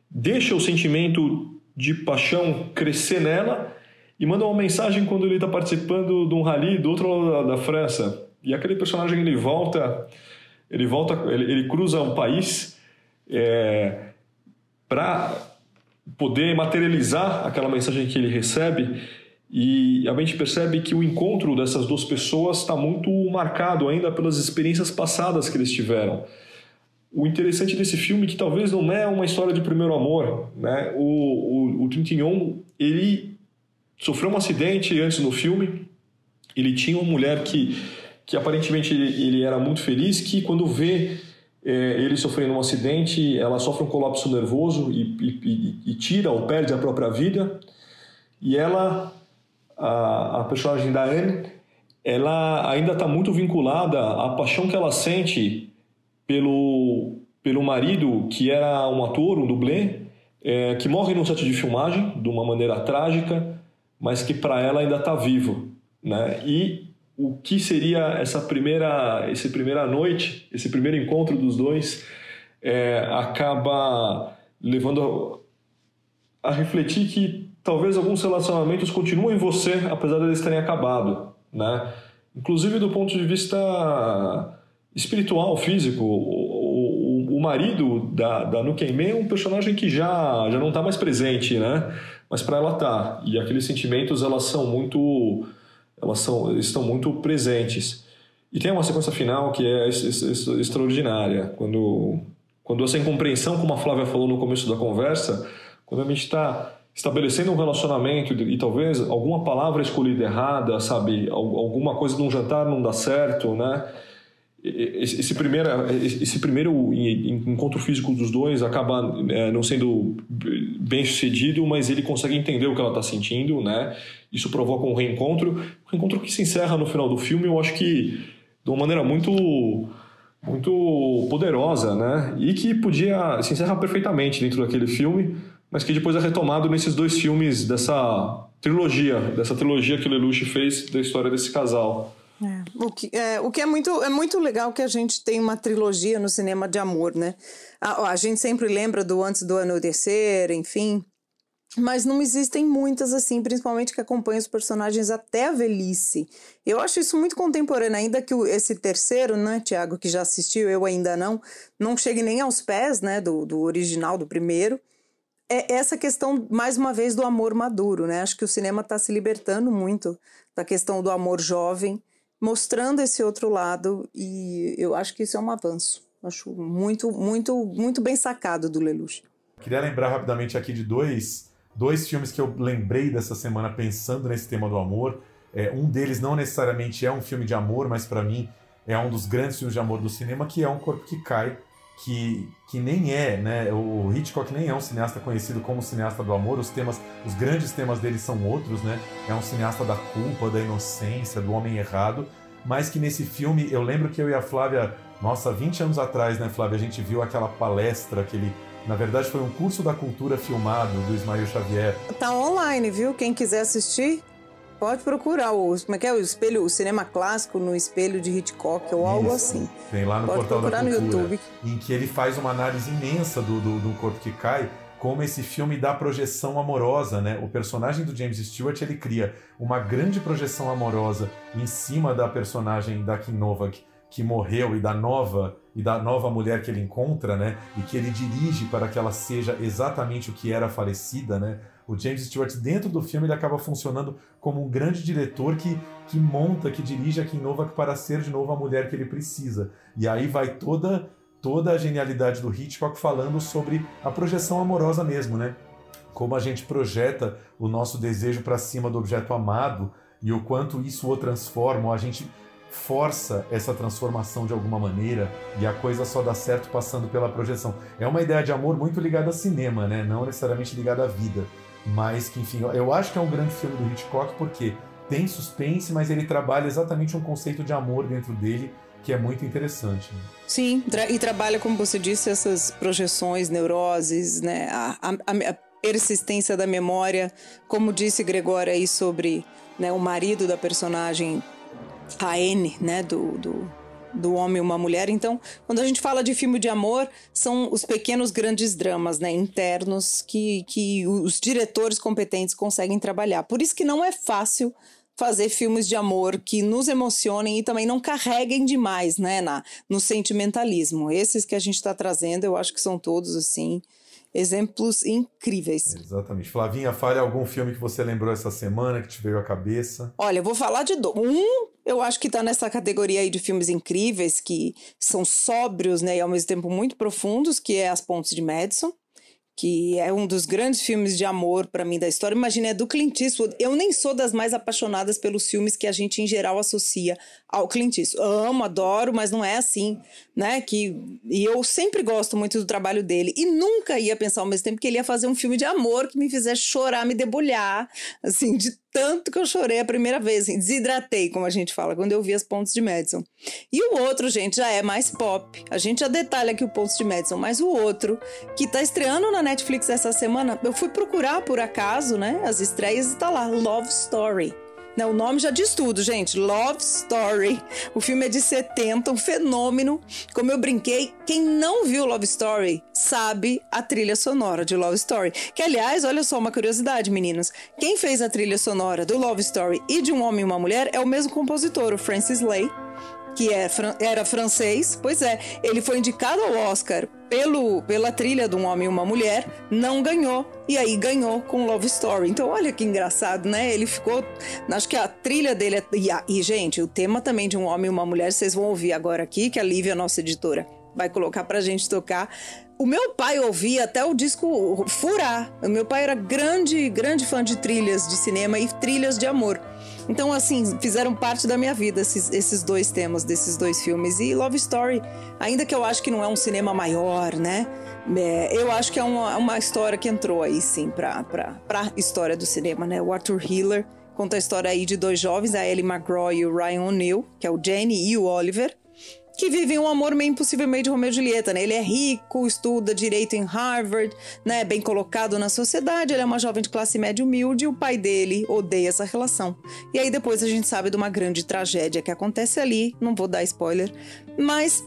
deixa o sentimento de paixão crescer nela e manda uma mensagem quando ele está participando de um rally do outro lado da, da, França. E aquele personagem ele volta, ele volta, ele, ele cruza um país é, para poder materializar aquela mensagem que ele recebe e a gente percebe que o encontro dessas duas pessoas está muito marcado ainda pelas experiências passadas que eles tiveram. O interessante desse filme é que talvez não é uma história de primeiro amor. Né? O, o, o Trintignant, ele sofreu um acidente antes no filme, ele tinha uma mulher que, que aparentemente ele, ele era muito feliz, que quando vê é, ele sofrendo um acidente, ela sofre um colapso nervoso e, e, e tira ou perde a própria vida. E ela a, a personagem da Anne, ela ainda está muito vinculada à paixão que ela sente pelo, pelo marido, que era um ator, um dublê, é, que morre no set de filmagem de uma maneira trágica, mas que para ela ainda está vivo. Né? E o que seria essa primeira, essa primeira noite, esse primeiro encontro dos dois, é, acaba levando a refletir que talvez alguns relacionamentos continuem em você apesar de eles terem acabado, né? Inclusive do ponto de vista espiritual, físico, o, o, o marido da, da é um personagem que já, já não está mais presente, né? Mas para ela tá. E aqueles sentimentos elas são muito elas são estão muito presentes. E tem uma sequência final que é extraordinária, quando quando essa incompreensão, como a Flávia falou no começo da conversa, quando a gente está estabelecendo um relacionamento e talvez alguma palavra escolhida errada, sabe, alguma coisa de um jantar não dá certo, né? esse primeiro, esse primeiro encontro físico dos dois acaba é, não sendo bem sucedido, mas ele consegue entender o que ela está sentindo, né? Isso provoca um reencontro, um reencontro que se encerra no final do filme. Eu acho que de uma maneira muito muito poderosa, né? E que podia se encerrar perfeitamente dentro daquele filme, mas que depois é retomado nesses dois filmes dessa trilogia, dessa trilogia que Lelouch fez da história desse casal. É. O, que, é, o que é muito, é muito legal que a gente tem uma trilogia no cinema de amor, né? A, a gente sempre lembra do Antes do Anoitecer, enfim. Mas não existem muitas assim, principalmente que acompanham os personagens até a velhice. Eu acho isso muito contemporâneo, ainda que esse terceiro, né, Tiago, que já assistiu, eu ainda não, não chegue nem aos pés, né, do, do original, do primeiro. É essa questão, mais uma vez, do amor maduro, né? Acho que o cinema está se libertando muito da questão do amor jovem mostrando esse outro lado e eu acho que isso é um avanço. Acho muito, muito, muito bem sacado do Lelouch. Queria lembrar rapidamente aqui de dois, dois filmes que eu lembrei dessa semana pensando nesse tema do amor. É, um deles não necessariamente é um filme de amor, mas para mim é um dos grandes filmes de amor do cinema, que é Um Corpo que Cai, que, que nem é, né? O Hitchcock nem é um cineasta conhecido como cineasta do amor. Os temas, os grandes temas dele são outros, né? É um cineasta da culpa, da inocência, do homem errado. Mas que nesse filme, eu lembro que eu e a Flávia, nossa, 20 anos atrás, né, Flávia, a gente viu aquela palestra, aquele na verdade, foi um curso da cultura filmado do Ismael Xavier. Tá online, viu? Quem quiser assistir, Pode procurar o, como é que é, o espelho, o cinema clássico no espelho de Hitchcock ou Isso. algo assim. Tem lá no Pode portal procurar da cultura, no YouTube. Em que ele faz uma análise imensa do, do, do corpo que cai, como esse filme dá projeção amorosa, né? O personagem do James Stewart ele cria uma grande projeção amorosa em cima da personagem da Kim Novak que morreu e da nova e da nova mulher que ele encontra, né? E que ele dirige para que ela seja exatamente o que era falecida, né? O James Stewart, dentro do filme, ele acaba funcionando como um grande diretor que, que monta, que dirige a Kim Novak para ser de novo a mulher que ele precisa. E aí vai toda, toda a genialidade do Hitchcock falando sobre a projeção amorosa mesmo, né? Como a gente projeta o nosso desejo para cima do objeto amado e o quanto isso o transforma, ou a gente força essa transformação de alguma maneira e a coisa só dá certo passando pela projeção. É uma ideia de amor muito ligada a cinema, né? Não necessariamente ligada à vida. Mas que, enfim, eu acho que é um grande filme do Hitchcock porque tem suspense, mas ele trabalha exatamente um conceito de amor dentro dele que é muito interessante. Né? Sim, e trabalha, como você disse, essas projeções, neuroses, né? A, a, a, persistência da memória, como disse Gregório aí sobre né, o marido da personagem, a N, né, do, do do homem e uma mulher. Então, quando a gente fala de filme de amor, são os pequenos grandes dramas, né, internos que, que os diretores competentes conseguem trabalhar. Por isso que não é fácil fazer filmes de amor que nos emocionem e também não carreguem demais, né, na, no sentimentalismo. Esses que a gente está trazendo, eu acho que são todos assim exemplos incríveis. Exatamente. Flavinha, fale algum filme que você lembrou essa semana, que te veio à cabeça. Olha, eu vou falar de do... um, eu acho que está nessa categoria aí de filmes incríveis, que são sóbrios, né, e ao mesmo tempo muito profundos, que é As Pontes de Madison que é um dos grandes filmes de amor para mim da história. Imagina, é do Clint Eastwood. Eu nem sou das mais apaixonadas pelos filmes que a gente em geral associa ao Clint Eastwood. Amo, adoro, mas não é assim, né? Que e eu sempre gosto muito do trabalho dele e nunca ia pensar ao mesmo tempo que ele ia fazer um filme de amor que me fizesse chorar, me debulhar, assim, de tanto que eu chorei a primeira vez, assim, desidratei, como a gente fala, quando eu vi as pontes de Madison. E o outro, gente, já é mais pop. A gente já detalha aqui o Pontos de Madison, mas o outro, que tá estreando na Netflix essa semana, eu fui procurar por acaso, né, as estreias e tá lá, Love Story. Não, o nome já diz tudo, gente. Love Story. O filme é de 70, um fenômeno. Como eu brinquei, quem não viu Love Story sabe a trilha sonora de Love Story. Que, aliás, olha só uma curiosidade, meninos. Quem fez a trilha sonora do Love Story e de Um Homem e uma Mulher é o mesmo compositor, o Francis Lay que é, era francês. Pois é, ele foi indicado ao Oscar pelo, pela trilha de um homem e uma mulher, não ganhou. E aí ganhou com Love Story. Então, olha que engraçado, né? Ele ficou. Acho que a trilha dele. É, e, e, gente, o tema também de um homem e uma mulher, vocês vão ouvir agora aqui, que a Lívia, nossa editora, vai colocar pra gente tocar. O meu pai ouvia até o disco furar. O meu pai era grande, grande fã de trilhas de cinema e trilhas de amor. Então, assim, fizeram parte da minha vida esses, esses dois temas desses dois filmes. E Love Story, ainda que eu acho que não é um cinema maior, né? É, eu acho que é uma, uma história que entrou aí, sim, pra, pra história do cinema, né? O Arthur Hiller conta a história aí de dois jovens, a Ellie McGraw e o Ryan O'Neill, que é o Jenny e o Oliver, que vivem um amor meio impossível meio de Romeu e Julieta, né? Ele é rico, estuda direito em Harvard, né? Bem colocado na sociedade, ele é uma jovem de classe média humilde e o pai dele odeia essa relação. E aí depois a gente sabe de uma grande tragédia que acontece ali, não vou dar spoiler, mas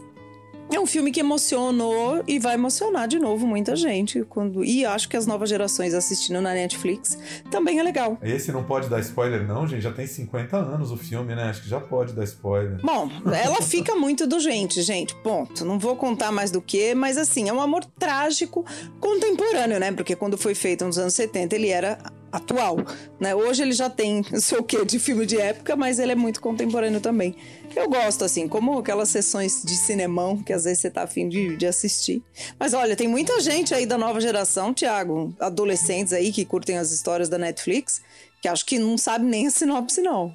é um filme que emocionou e vai emocionar de novo muita gente. Quando... E acho que as novas gerações assistindo na Netflix também é legal. Esse não pode dar spoiler, não, gente. Já tem 50 anos o filme, né? Acho que já pode dar spoiler. Bom, ela fica muito do gente, gente. Ponto. Não vou contar mais do que, mas assim, é um amor trágico contemporâneo, né? Porque quando foi feito nos anos 70, ele era atual, né? Hoje ele já tem não sei o que de filme de época, mas ele é muito contemporâneo também. Eu gosto, assim, como aquelas sessões de cinemão que às vezes você tá afim de, de assistir. Mas olha, tem muita gente aí da nova geração, Thiago, adolescentes aí que curtem as histórias da Netflix, que acho que não sabe nem a sinopse, não.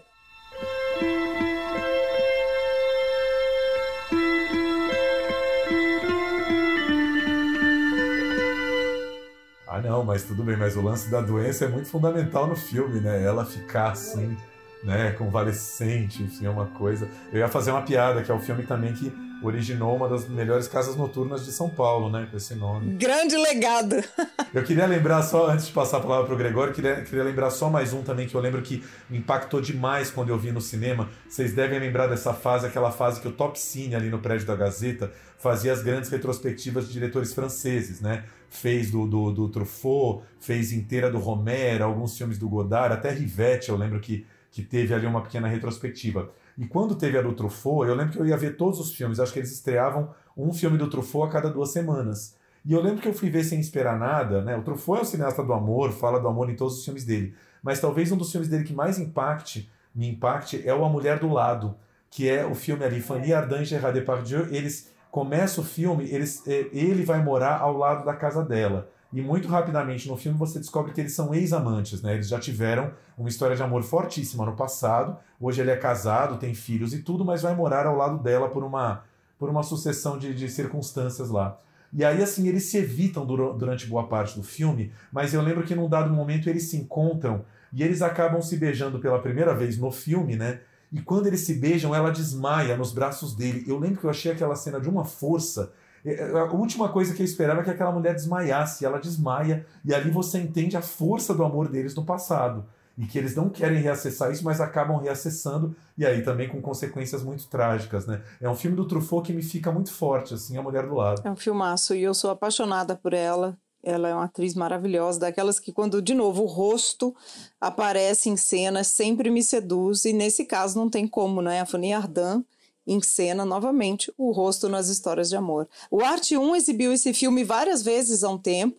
Ah, não, mas tudo bem, mas o lance da doença é muito fundamental no filme, né? Ela ficar assim, né, convalescente, enfim, é uma coisa. Eu ia fazer uma piada, que é o filme também que originou uma das melhores casas noturnas de São Paulo, né, com esse nome. Grande legado! eu queria lembrar só, antes de passar a palavra para o Gregório, queria, queria lembrar só mais um também que eu lembro que me impactou demais quando eu vi no cinema. Vocês devem lembrar dessa fase, aquela fase que o Top Cine ali no prédio da Gazeta fazia as grandes retrospectivas de diretores franceses, né? Fez do, do, do Truffaut, fez inteira do Romero, alguns filmes do Godard, até Rivette, eu lembro que, que teve ali uma pequena retrospectiva. E quando teve a do Truffaut, eu lembro que eu ia ver todos os filmes, acho que eles estreavam um filme do Truffaut a cada duas semanas. E eu lembro que eu fui ver sem esperar nada, né? O Truffaut é o cineasta do amor, fala do amor em todos os filmes dele. Mas talvez um dos filmes dele que mais impacte, me impacte é o A Mulher do Lado, que é o filme ali, Fanny Ardant e Gerard Depardieu, eles começa o filme, é, ele vai morar ao lado da casa dela. E muito rapidamente no filme você descobre que eles são ex-amantes, né? Eles já tiveram uma história de amor fortíssima no passado. Hoje ele é casado, tem filhos e tudo, mas vai morar ao lado dela por uma, por uma sucessão de, de circunstâncias lá. E aí, assim, eles se evitam durante boa parte do filme, mas eu lembro que num dado momento eles se encontram e eles acabam se beijando pela primeira vez no filme, né? E quando eles se beijam, ela desmaia nos braços dele. Eu lembro que eu achei aquela cena de uma força. É, é, a última coisa que eu esperava é que aquela mulher desmaiasse. Ela desmaia, e ali você entende a força do amor deles no passado. E que eles não querem reacessar isso, mas acabam reacessando, e aí também com consequências muito trágicas, né? É um filme do Truffaut que me fica muito forte, assim, A Mulher do Lado. É um filmaço, e eu sou apaixonada por ela. Ela é uma atriz maravilhosa, daquelas que, quando, de novo, o rosto aparece em cena, sempre me seduz, e nesse caso não tem como, né? A Fanny Ardant encena novamente o rosto nas histórias de amor. O Arte 1 exibiu esse filme várias vezes há um tempo.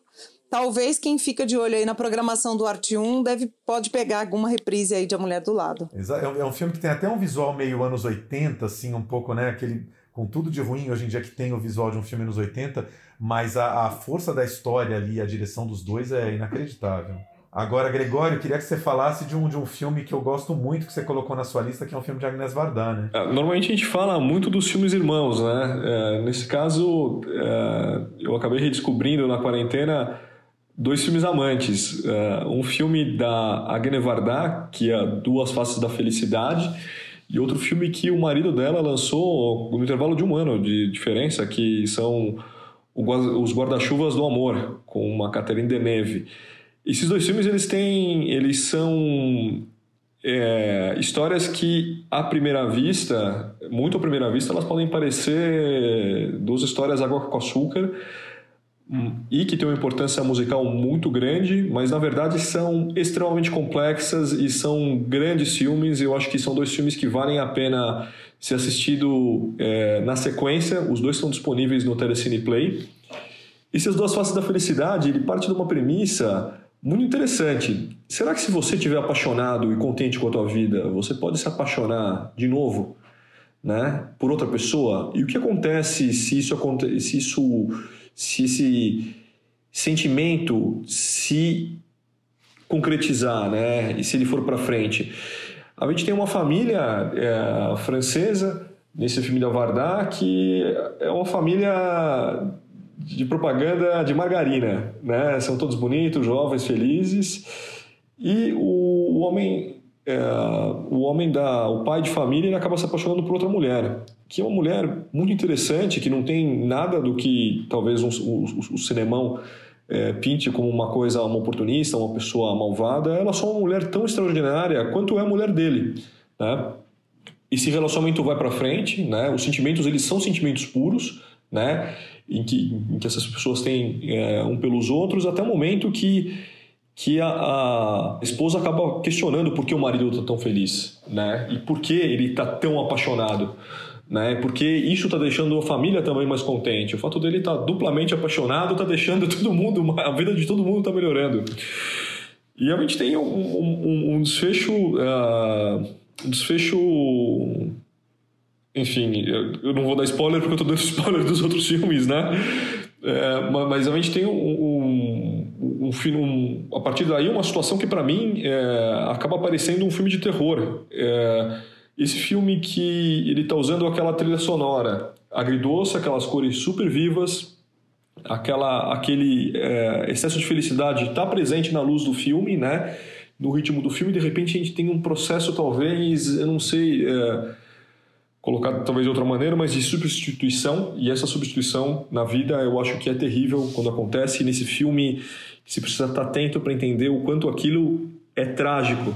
Talvez quem fica de olho aí na programação do Arte 1 deve, pode pegar alguma reprise aí de A Mulher do Lado. É um, é um filme que tem até um visual meio anos 80, assim, um pouco, né? Aquele com tudo de ruim hoje em dia que tem o visual de um filme nos 80, mas a, a força da história ali, a direção dos dois é inacreditável. Agora, Gregório, queria que você falasse de um, de um filme que eu gosto muito, que você colocou na sua lista, que é um filme de Agnes Varda, né? É, normalmente a gente fala muito dos filmes irmãos, né? É, nesse caso, é, eu acabei redescobrindo na quarentena dois filmes amantes. É, um filme da Agnes Varda, que é Duas Faces da Felicidade, e outro filme que o marido dela lançou no intervalo de um ano de diferença, que são Os Guarda-Chuvas do Amor, com uma Catherine Deneuve. Esses dois filmes, eles têm... Eles são é, histórias que, à primeira vista, muito à primeira vista, elas podem parecer duas histórias água com açúcar, e que tem uma importância musical muito grande, mas na verdade são extremamente complexas e são grandes filmes. Eu acho que são dois filmes que valem a pena ser assistido é, na sequência. Os dois estão disponíveis no Telecine Play. E se as duas faces da felicidade, ele parte de uma premissa muito interessante. Será que se você estiver apaixonado e contente com a tua vida, você pode se apaixonar de novo? né, por outra pessoa? E o que acontece se isso acontece, se isso, se esse sentimento se concretizar, né, e se ele for para frente? A gente tem uma família é, francesa nesse filme da Varda que é uma família de propaganda de margarina, né? São todos bonitos, jovens, felizes. E o, o homem, é, o homem da, o pai de família, ele acaba se apaixonando por outra mulher, que é uma mulher muito interessante, que não tem nada do que talvez um, o, o, cinemão é, pinte como uma coisa, uma oportunista, uma pessoa malvada. Ela é só uma mulher tão extraordinária quanto é a mulher dele, né? Esse relacionamento vai para frente, né? Os sentimentos eles são sentimentos puros, né? Em que, em que essas pessoas têm é, um pelos outros até o momento que que a, a, esposa acaba questionando por que o marido está tão feliz, né? E por que ele está tão apaixonado, né? Porque isso está deixando a família também mais contente. O fato dele estar tá duplamente apaixonado está deixando todo mundo, a vida de todo mundo está melhorando. E a gente tem um, um, um desfecho, uh, um desfecho enfim, eu não vou dar spoiler porque eu estou dando spoiler dos outros filmes, né? É, mas a gente tem um, um, um, um, a partir daí uma situação que para mim é, acaba parecendo um filme de terror. É, esse filme que ele está usando aquela trilha sonora agridoce, aquelas cores super vivas, aquela, aquele é, excesso de felicidade está presente na luz do filme, né? No ritmo do filme, de repente a gente tem um processo talvez, eu não sei é, colocado talvez de outra maneira, mas de substituição, e essa substituição na vida eu acho que é terrível quando acontece, e nesse filme se precisa estar atento para entender o quanto aquilo é trágico.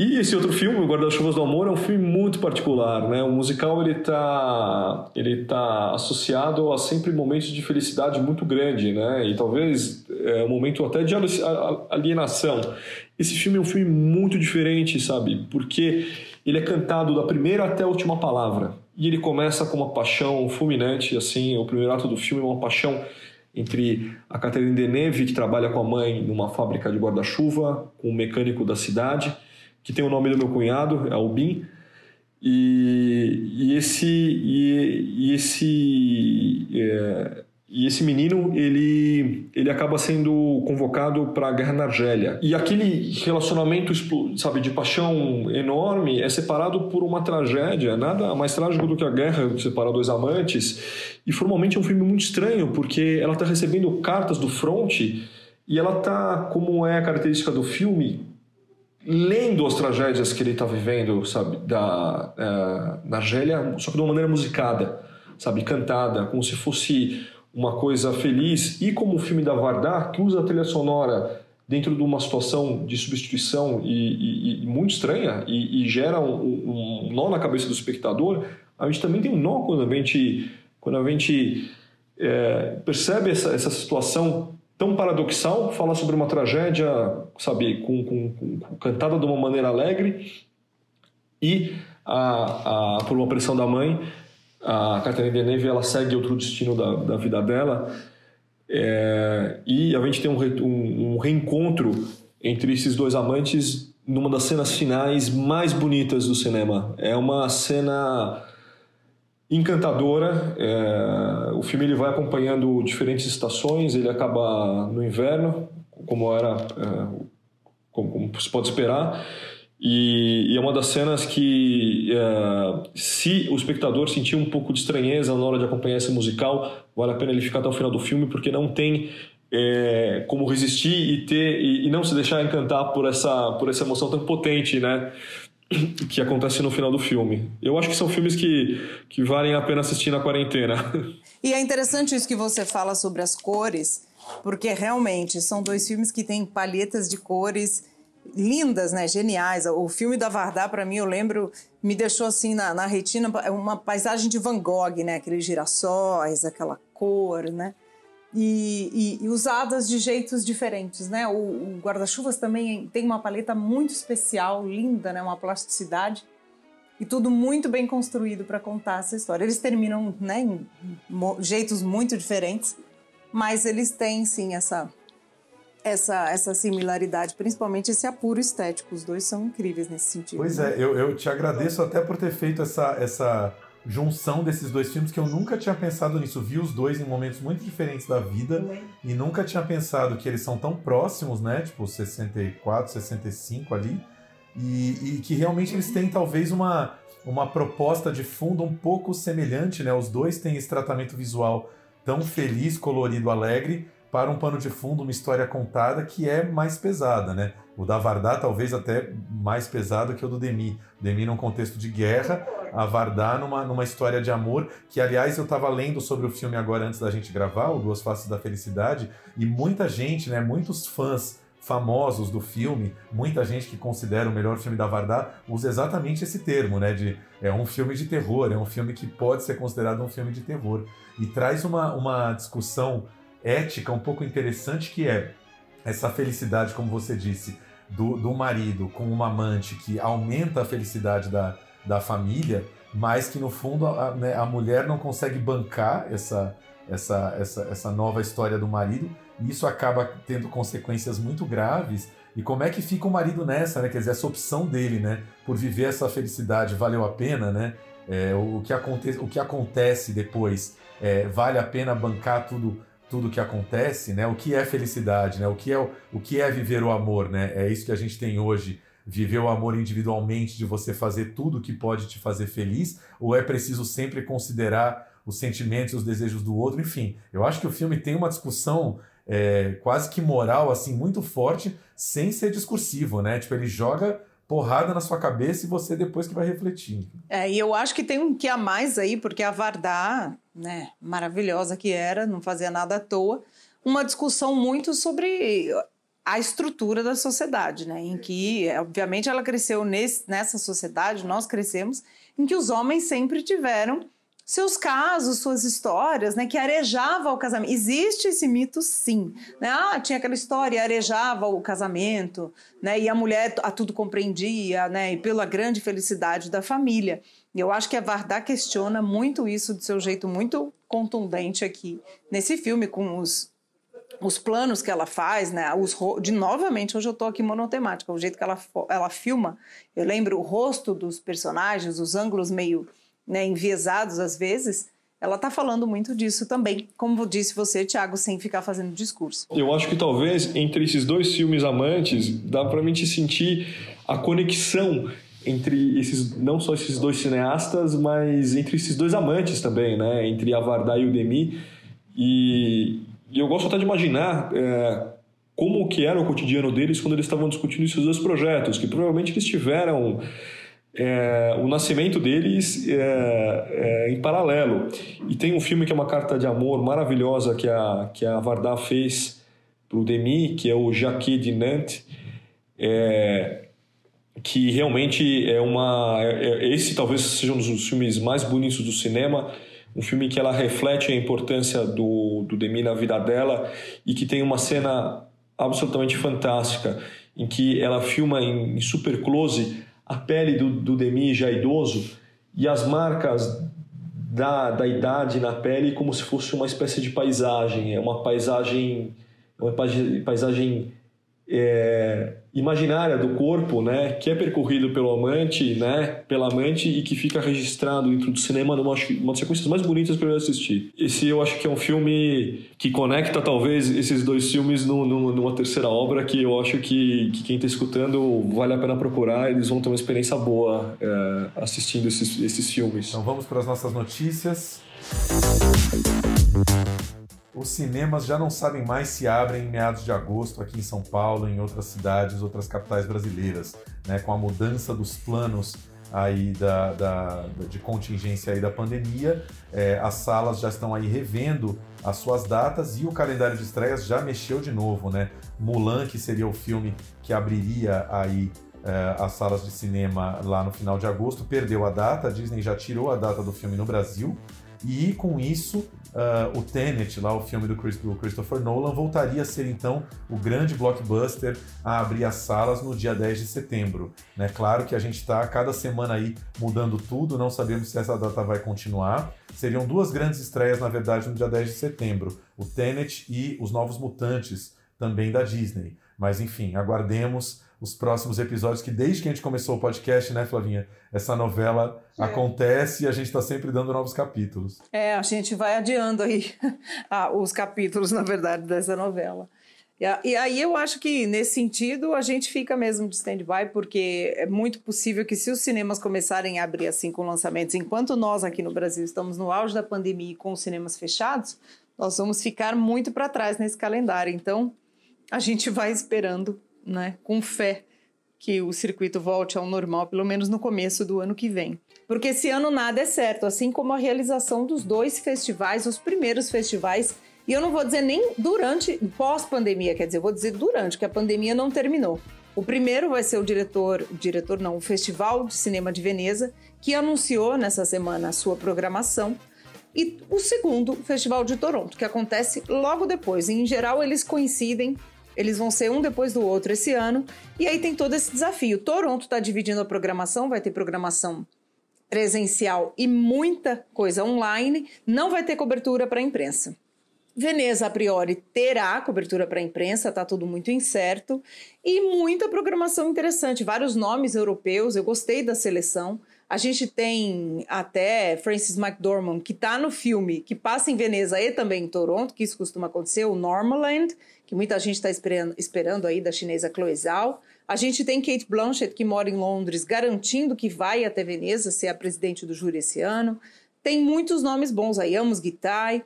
E esse outro filme, O Guarda-Chuvas do Amor, é um filme muito particular, né? O musical ele está ele tá associado a sempre momentos de felicidade muito grande, né? E talvez é um momento até de alienação. Esse filme é um filme muito diferente, sabe? Porque ele é cantado da primeira até a última palavra. E ele começa com uma paixão fulminante, assim, o primeiro ato do filme é uma paixão entre a Catherine Deneuve, que trabalha com a mãe numa fábrica de guarda-chuva, com um mecânico da cidade, que tem o nome do meu cunhado, é Albin, e, e esse, e, e esse é, e esse menino, ele, ele acaba sendo convocado para a guerra na Argélia. E aquele relacionamento, sabe, de paixão enorme é separado por uma tragédia. Nada mais trágico do que a guerra separar dois amantes. E formalmente é um filme muito estranho, porque ela está recebendo cartas do fronte e ela está, como é a característica do filme, lendo as tragédias que ele está vivendo, sabe, da, uh, na Argélia, só que de uma maneira musicada, sabe, cantada, como se fosse uma coisa feliz, e como o filme da Vardar, que usa a trilha sonora dentro de uma situação de substituição e, e, e muito estranha e, e gera um, um, nó na cabeça do espectador, a gente também tem um nó quando a gente, quando a gente é, percebe essa, essa situação tão paradoxal, fala sobre uma tragédia, sabe, com, com, com, cantada de uma maneira alegre e a, a, por uma pressão da mãe a Catherine Deneuve ela segue outro destino da, da vida dela é, e a gente tem um, um, um, reencontro entre esses dois amantes numa das cenas finais mais bonitas do cinema. É uma cena encantadora. É, o filme ele vai acompanhando diferentes estações. Ele acaba no inverno, como era, é, como, como se pode esperar. E, e, é uma das cenas que, é, se o espectador sentir um pouco de estranheza na hora de acompanhar esse musical, vale a pena ele ficar até o final do filme, porque não tem é, como resistir e ter e, e, não se deixar encantar por essa, por essa emoção tão potente, né? Que acontece no final do filme. Eu acho que são filmes que, que valem a pena assistir na quarentena. E é interessante isso que você fala sobre as cores, porque realmente são dois filmes que têm palhetas de cores lindas, né? Geniais. O filme da Vardar, para mim, eu lembro, me deixou assim na, na retina uma paisagem de Van Gogh, né? Aqueles girassóis, aquela cor, né? E, e, e usadas de jeitos diferentes, né? O, o guarda-chuvas também tem uma paleta muito especial, linda, né? Uma plasticidade e tudo muito bem construído para contar essa história. Eles terminam, né? Em jeitos muito diferentes, mas eles têm sim essa essa, essa similaridade, principalmente esse apuro estético. Os dois são incríveis nesse sentido. Pois né? é, eu, eu te agradeço até por ter feito essa, essa junção desses dois filmes, que eu nunca tinha pensado nisso. Vi os dois em momentos muito diferentes da vida e nunca tinha pensado que eles são tão próximos, né? Tipo, 64, 65 ali. E, e que realmente eles têm talvez uma, uma proposta de fundo um pouco semelhante, né? Os dois têm esse tratamento visual tão feliz, colorido, alegre, para um pano de fundo, uma história contada que é mais pesada, né? O da Vardá talvez até mais pesado que o do Demi. Demi num contexto de guerra, a Vardá numa, numa história de amor, que aliás eu estava lendo sobre o filme agora antes da gente gravar, o Duas Faces da Felicidade, e muita gente, né, muitos fãs famosos do filme, muita gente que considera o melhor filme da Vardá usa exatamente esse termo, né, de é um filme de terror, é um filme que pode ser considerado um filme de terror. E traz uma, uma discussão ética um pouco interessante que é essa felicidade, como você disse, do, do marido com uma amante que aumenta a felicidade da, da família, mas que no fundo a, né, a mulher não consegue bancar essa, essa, essa, essa nova história do marido e isso acaba tendo consequências muito graves. E como é que fica o marido nessa, né? Quer dizer, essa opção dele, né? Por viver essa felicidade valeu a pena, né? É, o, que aconte o que acontece depois é, vale a pena bancar tudo tudo que acontece, né? O que é felicidade, né? O que é o, que é viver o amor, né? É isso que a gente tem hoje. Viver o amor individualmente, de você fazer tudo que pode te fazer feliz, ou é preciso sempre considerar os sentimentos e os desejos do outro? Enfim, eu acho que o filme tem uma discussão é, quase que moral, assim, muito forte, sem ser discursivo, né? Tipo, ele joga porrada na sua cabeça e você depois que vai refletir. É, e eu acho que tem um que a mais aí, porque a Vardá, né, maravilhosa que era, não fazia nada à toa, uma discussão muito sobre a estrutura da sociedade, né, em que, obviamente, ela cresceu nesse, nessa sociedade, nós crescemos, em que os homens sempre tiveram seus casos, suas histórias, né, que arejava o casamento. Existe esse mito, sim. Né? Ah, tinha aquela história, arejava o casamento, né, e a mulher a tudo compreendia, né, e pela grande felicidade da família. E eu acho que a Vardá questiona muito isso de seu jeito muito contundente aqui nesse filme, com os, os planos que ela faz, né? Os, de novamente, hoje eu estou aqui monotemática, o jeito que ela, ela filma. Eu lembro o rosto dos personagens, os ângulos meio né, enviesados às vezes, ela está falando muito disso também, como disse você, Tiago, sem ficar fazendo discurso. Eu acho que talvez entre esses dois filmes amantes dá para a gente sentir a conexão entre esses não só esses dois cineastas, mas entre esses dois amantes também, né? Entre a Varda e o Demi. E, e eu gosto até de imaginar é, como que era o cotidiano deles quando eles estavam discutindo esses dois projetos, que provavelmente eles tiveram é, o nascimento deles é, é, em paralelo. E tem um filme que é uma carta de amor maravilhosa que a, que a Varda fez para o Demi, que é o Jacques de Nantes, é, que realmente é uma. É, esse talvez seja um dos filmes mais bonitos do cinema. Um filme que ela reflete a importância do, do Demi na vida dela e que tem uma cena absolutamente fantástica em que ela filma em, em super close a pele do, do Demi já idoso e as marcas da, da idade na pele como se fosse uma espécie de paisagem. É uma paisagem, uma paisagem é, imaginária do corpo, né, que é percorrido pelo amante, né, pela amante e que fica registrado dentro do cinema numa uma das sequências mais bonitas que eu já assisti. Esse eu acho que é um filme que conecta talvez esses dois filmes no, no, numa terceira obra que eu acho que, que quem está escutando vale a pena procurar, eles vão ter uma experiência boa é, assistindo esses, esses filmes. Então vamos para as nossas notícias. Os cinemas já não sabem mais se abrem em meados de agosto aqui em São Paulo, em outras cidades, outras capitais brasileiras, né? Com a mudança dos planos aí da, da de contingência aí da pandemia, é, as salas já estão aí revendo as suas datas e o calendário de estreias já mexeu de novo, né? Mulan, que seria o filme que abriria aí é, as salas de cinema lá no final de agosto, perdeu a data, a Disney já tirou a data do filme no Brasil, e com isso uh, o Tenet, lá o filme do, Chris, do, Christopher Nolan, voltaria a ser então o grande blockbuster a abrir as salas no dia 10 de setembro. Né? Claro que a gente está cada semana aí mudando tudo, não sabemos se essa data vai continuar. Seriam duas grandes estreias, na verdade, no dia 10 de setembro: o Tenet e Os Novos Mutantes, também da Disney. Mas enfim, aguardemos os próximos episódios, que desde que a gente começou o podcast, né, Flavinha? Essa novela é. acontece e a gente está sempre dando novos capítulos. É, a gente vai adiando aí ah, os capítulos, na verdade, dessa novela. E aí eu acho que, nesse sentido, a gente fica mesmo de stand-by, porque é muito possível que se os cinemas começarem a abrir assim com lançamentos, enquanto nós aqui no Brasil estamos no auge da pandemia e com os cinemas fechados, nós vamos ficar muito para trás nesse calendário. Então, a gente vai esperando, né, com fé, que o circuito volte ao normal, pelo menos no começo do ano que vem. Porque esse ano nada é certo, assim como a realização dos dois festivais, os primeiros festivais e eu não vou dizer nem durante, pós-pandemia, quer dizer, eu vou dizer durante, que a pandemia não terminou. O primeiro vai ser o diretor, diretor não, o Festival de Cinema de Veneza, que anunciou nessa semana a sua programação. E o segundo, o Festival de Toronto, que acontece logo depois. Em geral, eles coincidem, eles vão ser um depois do outro esse ano. E aí tem todo esse desafio. Toronto está dividindo a programação, vai ter programação presencial e muita coisa online, não vai ter cobertura para a imprensa. Veneza, a priori, terá cobertura para a imprensa, está tudo muito incerto. E muita programação interessante, vários nomes europeus, eu gostei da seleção. A gente tem até Francis McDormand, que está no filme, que passa em Veneza e também em Toronto, que isso costuma acontecer, o Normaland, que muita gente está esperando, esperando aí da chinesa Chloe Zhao. A gente tem Kate Blanchett, que mora em Londres, garantindo que vai até Veneza ser a presidente do júri esse ano. Tem muitos nomes bons aí, Amos Gitai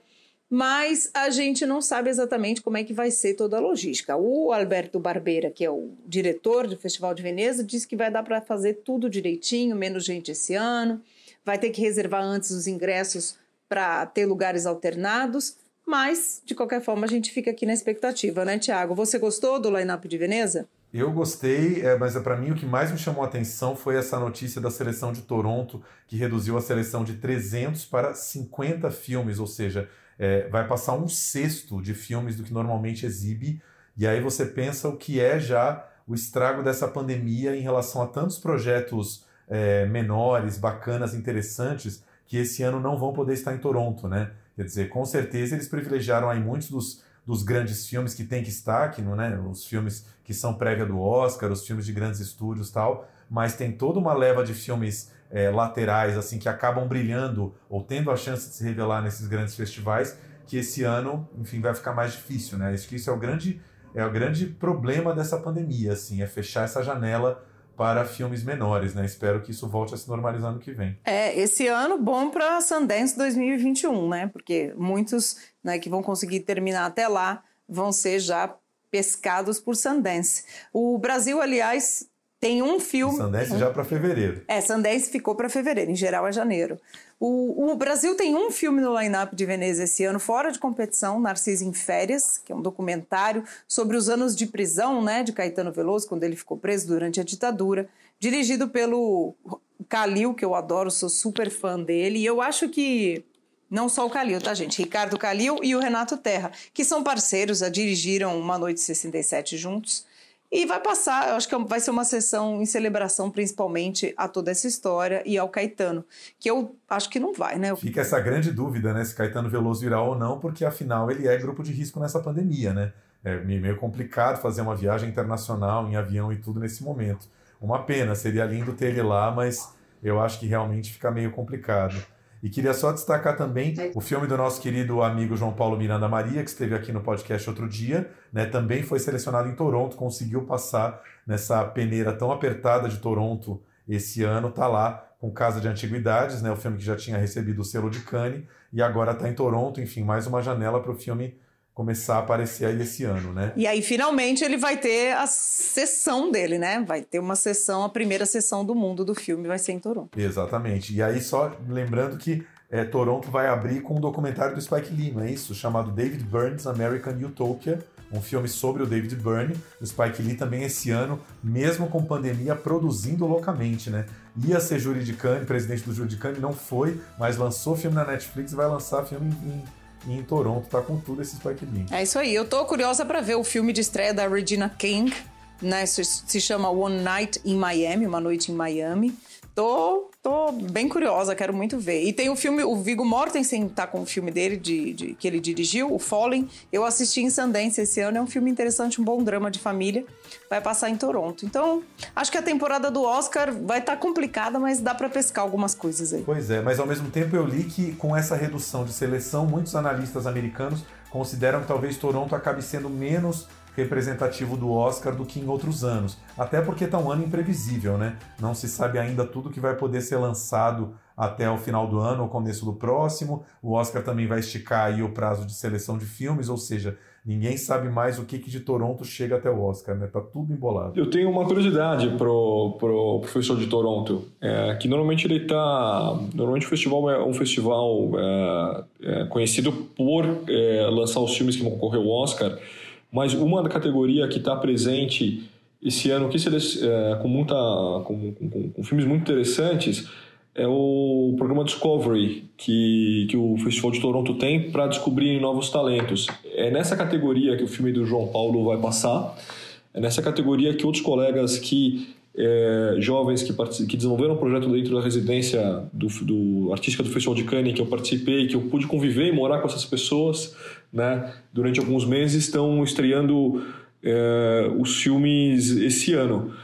mas a gente não sabe exatamente como é que vai ser toda a logística. O Alberto Barbeira, que é o diretor do Festival de Veneza, disse que vai dar para fazer tudo direitinho, menos gente esse ano, vai ter que reservar antes os ingressos para ter lugares alternados, mas de qualquer forma a gente fica aqui na expectativa, né, Tiago? Você gostou do line-up de Veneza? Eu gostei, é, mas é, para mim o que mais me chamou a atenção foi essa notícia da seleção de Toronto, que reduziu a seleção de 300 para 50 filmes, ou seja, é, vai passar um sexto de filmes do que normalmente exibe, e aí você pensa o que é já o estrago dessa pandemia em relação a tantos projetos é, menores, bacanas, interessantes, que esse ano não vão poder estar em Toronto, né? Quer dizer, com certeza eles privilegiaram aí muitos dos, dos grandes filmes que tem que estar, que, né? os filmes que são prévia do Oscar, os filmes de grandes estúdios tal, mas tem toda uma leva de filmes é, laterais assim que acabam brilhando ou tendo a chance de se revelar nesses grandes festivais, que esse ano, enfim, vai ficar mais difícil, né? Acho que isso é o grande é o grande problema dessa pandemia, assim, é fechar essa janela para filmes menores, né? Espero que isso volte a se normalizar no que vem. É, esse ano bom para Sundance 2021, né? Porque muitos, né, que vão conseguir terminar até lá vão ser já pescados por Sundance. O Brasil, aliás, tem um filme. Sundance já para fevereiro. É, Sundance ficou para fevereiro, em geral é janeiro. O, o Brasil tem um filme no line-up de Veneza esse ano, fora de competição, Narciso em Férias, que é um documentário sobre os anos de prisão né, de Caetano Veloso, quando ele ficou preso durante a ditadura, dirigido pelo Calil, que eu adoro, sou super fã dele, e eu acho que. Não só o Calil, tá, gente? Ricardo Calil e o Renato Terra, que são parceiros, já dirigiram Uma Noite 67 juntos. E vai passar, eu acho que vai ser uma sessão em celebração principalmente a toda essa história e ao Caetano, que eu acho que não vai, né? Fica essa grande dúvida, né, se Caetano Veloso irá ou não, porque afinal ele é grupo de risco nessa pandemia, né? É meio complicado fazer uma viagem internacional em avião e tudo nesse momento. Uma pena, seria lindo ter ele lá, mas eu acho que realmente fica meio complicado. E queria só destacar também o filme do nosso querido amigo João Paulo Miranda Maria, que esteve aqui no podcast outro dia, né? Também foi selecionado em Toronto, conseguiu passar nessa peneira tão apertada de Toronto esse ano, tá lá com Casa de Antiguidades, né? O filme que já tinha recebido o selo de Cannes e agora está em Toronto, enfim, mais uma janela para o filme começar a aparecer aí esse ano, né? E aí finalmente ele vai ter a sessão dele, né? Vai ter uma sessão, a primeira sessão do mundo do filme vai ser em Toronto. Exatamente. E aí só lembrando que é, Toronto vai abrir com um documentário do Spike Lee, não é isso? Chamado David Byrne's American Utopia, um filme sobre o David Byrne. O Spike Lee também esse ano, mesmo com pandemia, produzindo loucamente, né? Ia ser júri de Cannes, presidente do júri de Cannes, não foi, mas lançou filme na Netflix e vai lançar filme em e em Toronto tá com tudo esse Spike Lee. É isso aí. Eu tô curiosa para ver o filme de estreia da Regina King, né? Se, chama One Night in Miami, Uma Noite em Miami. Tô Tô bem curiosa, quero muito ver. E tem o filme, o Viggo Mortensen tá com o filme dele, de, de, que ele dirigiu, o Fallen. Eu assisti em Sundance esse ano, é um filme interessante, um bom drama de família. Vai passar em Toronto. Então, acho que a temporada do Oscar vai estar tá complicada, mas dá para pescar algumas coisas aí. Pois é, mas ao mesmo tempo eu li que com essa redução de seleção, muitos analistas americanos consideram que talvez Toronto acabe sendo menos representativo do Oscar do que em outros anos. Até porque está um ano imprevisível, né? Não se sabe ainda tudo que vai poder ser lançado até o final do ano ou começo do próximo. O Oscar também vai esticar aí o prazo de seleção de filmes, ou seja, ninguém sabe mais o que, que de Toronto chega até o Oscar, né? Tá tudo embolado. Eu tenho uma curiosidade pro, pro professor de Toronto, é, que normalmente ele tá, normalmente o festival é um festival é, é, conhecido por é, lançar os filmes que vão concorrer ao Oscar. Mas uma categoria que está presente esse ano, que é, com, muita, com, com, com, filmes muito interessantes, é o programa Discovery, que, que o Festival de Toronto tem para descobrir novos talentos. É nessa categoria que o filme do João Paulo vai passar, é nessa categoria que outros colegas que é, jovens que, que desenvolveram um projeto dentro da residência do, do artística do Festival de Cannes, que eu participei, que eu pude conviver e morar com essas pessoas né, durante alguns meses, estão estreando é, os filmes esse ano.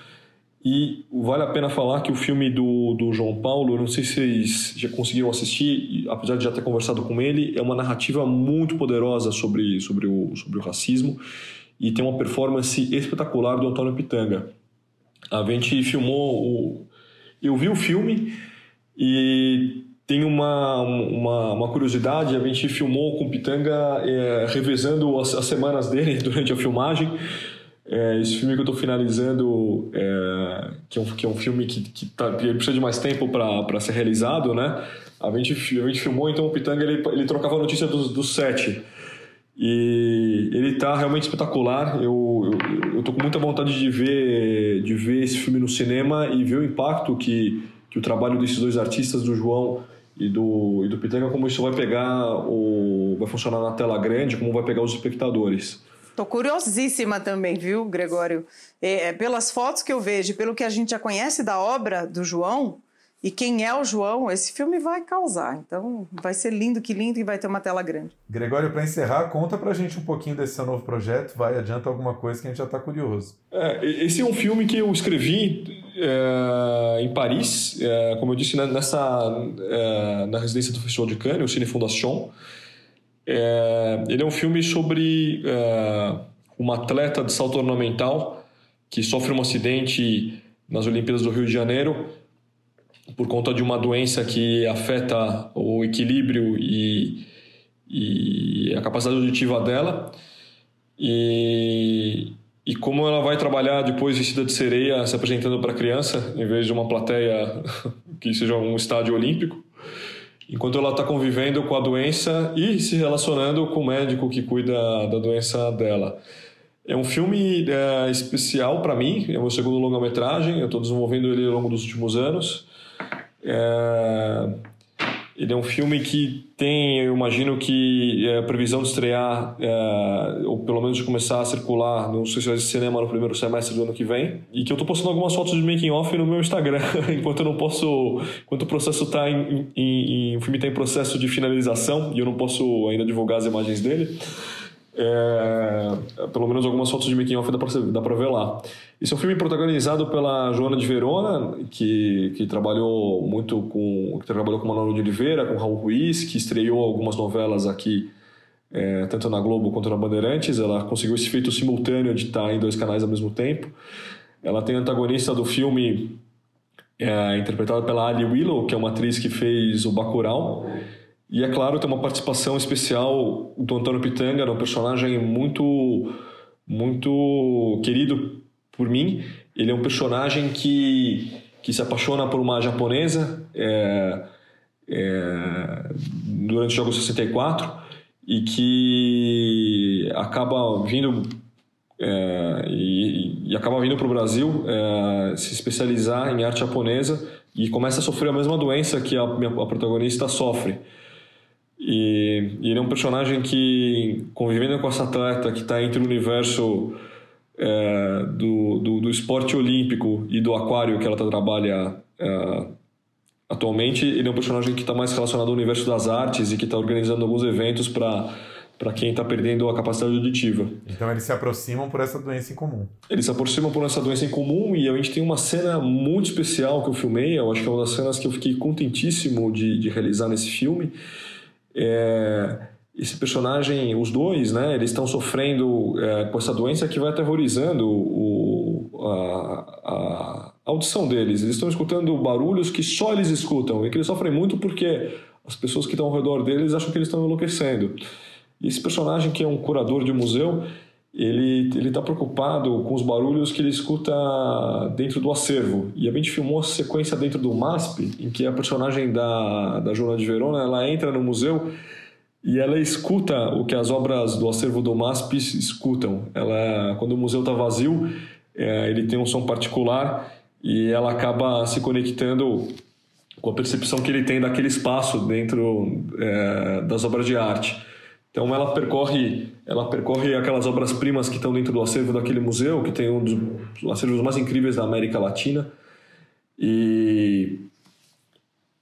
E vale a pena falar que o filme do, do João Paulo, não sei se vocês já conseguiram assistir, apesar de já ter conversado com ele, é uma narrativa muito poderosa sobre, sobre, o, sobre o racismo e tem uma performance espetacular do Antônio Pitanga. A gente filmou o... Eu vi o filme e tem uma, uma, uma, curiosidade, a gente filmou com o Pitanga é, revezando as, as, semanas dele durante a filmagem. É, esse filme que eu estou finalizando, é, que, é um, que é um filme que, que, tá, que precisa de mais tempo para ser realizado, né? A gente, a gente filmou, então o Pitanga ele, ele trocava a notícia do, do set. E ele tá realmente espetacular. Eu, eu, eu tô com muita vontade de ver, de ver esse filme no cinema e ver o impacto que, que o trabalho desses dois artistas, do João e do, e do Pitanga, como isso vai pegar, o, vai funcionar na tela grande, como vai pegar os espectadores. Tô curiosíssima também, viu, Gregório? É, é pelas fotos que eu vejo, pelo que a gente já conhece da obra do João, e quem é o João, esse filme vai causar. Então, vai ser lindo, que lindo, e vai ter uma tela grande. Gregório, para encerrar, conta pra gente um pouquinho desse seu novo projeto. Vai, adianta alguma coisa que a gente já está curioso. É, esse é um filme que eu escrevi é, em Paris, é, como eu disse, né, nessa, é, na residência do Festival de Cannes, o Cine Fondation. É, ele é um filme sobre é, uma atleta de salto ornamental que sofre um acidente nas Olimpíadas do Rio de Janeiro por conta de uma doença que afeta o equilíbrio e, e a capacidade auditiva dela. E, e como ela vai trabalhar depois vestida de sereia se apresentando para criança, em vez de uma plateia que seja um estádio olímpico, enquanto ela está convivendo com a doença e se relacionando com o médico que cuida da doença dela. É um filme é, especial para mim, é o meu segundo longa-metragem, eu estou desenvolvendo ele ao longo dos últimos anos. É... Ele é um filme que tem, eu imagino que é, previsão de estrear, é, ou pelo menos de começar a circular nos festivais de cinema no primeiro semestre do ano que vem. E que eu estou postando algumas fotos de making off no meu Instagram, enquanto eu não posso. Enquanto o processo está em, em, em, O filme está em processo de finalização e eu não posso ainda divulgar as imagens dele. É, pelo menos algumas fotos de making off dá pra ver lá. Esse é um filme protagonizado pela Joana de Verona, que, que trabalhou muito com que trabalhou com Manuel de Oliveira, com Raul Ruiz, que estreou algumas novelas aqui, é, tanto na Globo quanto na Bandeirantes. Ela conseguiu esse feito simultâneo de estar em dois canais ao mesmo tempo. Ela tem antagonista do filme é, interpretada pela Ali Willow, que é uma atriz que fez o Bacurau. E é claro, tem uma participação especial do Antônio Pitanga, um personagem muito muito querido por mim. Ele é um personagem que, que se apaixona por uma japonesa é, é, durante o jogo 64 e que acaba vindo é, e, e, acaba vindo para o Brasil é, se especializar em arte japonesa e começa a sofrer a mesma doença que a, a protagonista sofre. E, e, ele é um personagem que, convivendo com essa atleta que está entre o universo é, do, do, do, esporte olímpico e do aquário que ela tá, trabalha é, atualmente ele é um personagem que está mais relacionado ao universo das artes e que está organizando alguns eventos para para quem está perdendo a capacidade auditiva. Então eles se aproximam por essa doença em comum. Eles se aproximam por essa doença em comum e a gente tem uma cena muito especial que eu filmei, eu acho que é uma das cenas que eu fiquei contentíssimo de, de realizar nesse filme. É, esse personagem, os dois, né, eles estão sofrendo é, com essa doença que vai aterrorizando o, a, a audição deles. Eles estão escutando barulhos que só eles escutam e que eles sofrem muito porque as pessoas que estão ao redor deles acham que eles estão enlouquecendo. E esse personagem, que é um curador de um museu, ele ele está preocupado com os barulhos que ele escuta dentro do acervo. E a gente filmou a sequência dentro do MASP, em que a personagem da, da Joana de Verona ela entra no museu e ela escuta o que as obras do acervo do MASP escutam. Ela, quando o museu está vazio, é, ele tem um som particular e ela acaba se conectando com a percepção que ele tem daquele espaço dentro é, das obras de arte. Então ela percorre, ela percorre aquelas obras-primas que estão dentro do acervo daquele museu, que tem um dos acervos mais incríveis da América Latina. E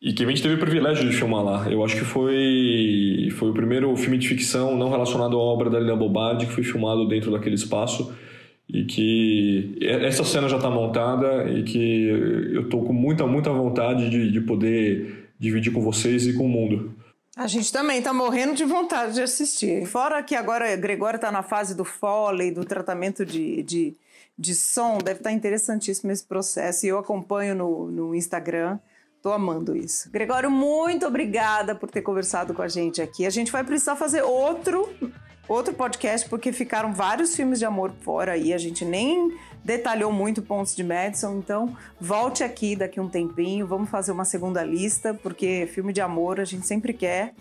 e que a gente teve o privilégio de filmar lá. Eu acho que foi foi o primeiro filme de ficção não relacionado à obra da Lina Bobardi que foi filmado dentro daquele espaço e que essa cena já está montada e que eu estou com muita muita vontade de, de poder dividir com vocês e com o mundo. A gente também tá morrendo de vontade de assistir. Fora que agora Gregório tá na fase do Foley, do tratamento de, de, de som, deve estar tá interessantíssimo esse processo. E eu acompanho no, no Instagram. Tô amando isso. Gregório, muito obrigada por ter conversado com a gente aqui. A gente vai precisar fazer outro outro podcast porque ficaram vários filmes de amor fora aí. A gente nem detalhou muito pontos de Madison, então volte aqui daqui um tempinho, vamos fazer uma segunda lista, porque filme de amor a gente sempre quer,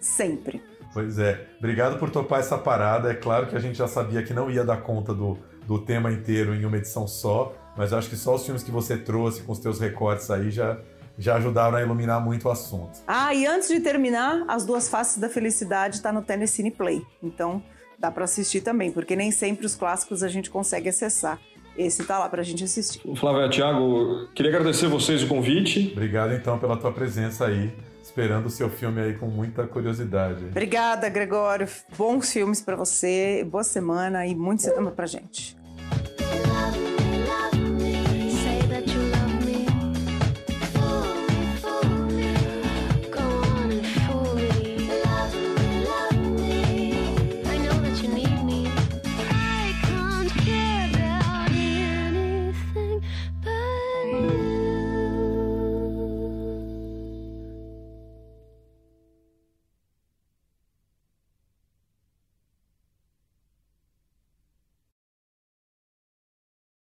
sempre. Pois é. Obrigado por topar essa parada. É claro que a gente já sabia que não ia dar conta do, do tema inteiro em uma edição só, mas acho que só os filmes que você trouxe com os teus recortes aí já já ajudaram a iluminar muito o assunto. Ah, e antes de terminar, As Duas Faces da Felicidade está no Tennessee Play. Então, dá para assistir também, porque nem sempre os clássicos a gente consegue acessar. Esse tá lá pra gente assistir. Flávia, Thiago, queria agradecer vocês o convite. Obrigado então pela tua presença aí, esperando o seu filme aí com muita curiosidade. Obrigada, Gregório. Bons filmes para você, boa semana e muito cinema pra gente.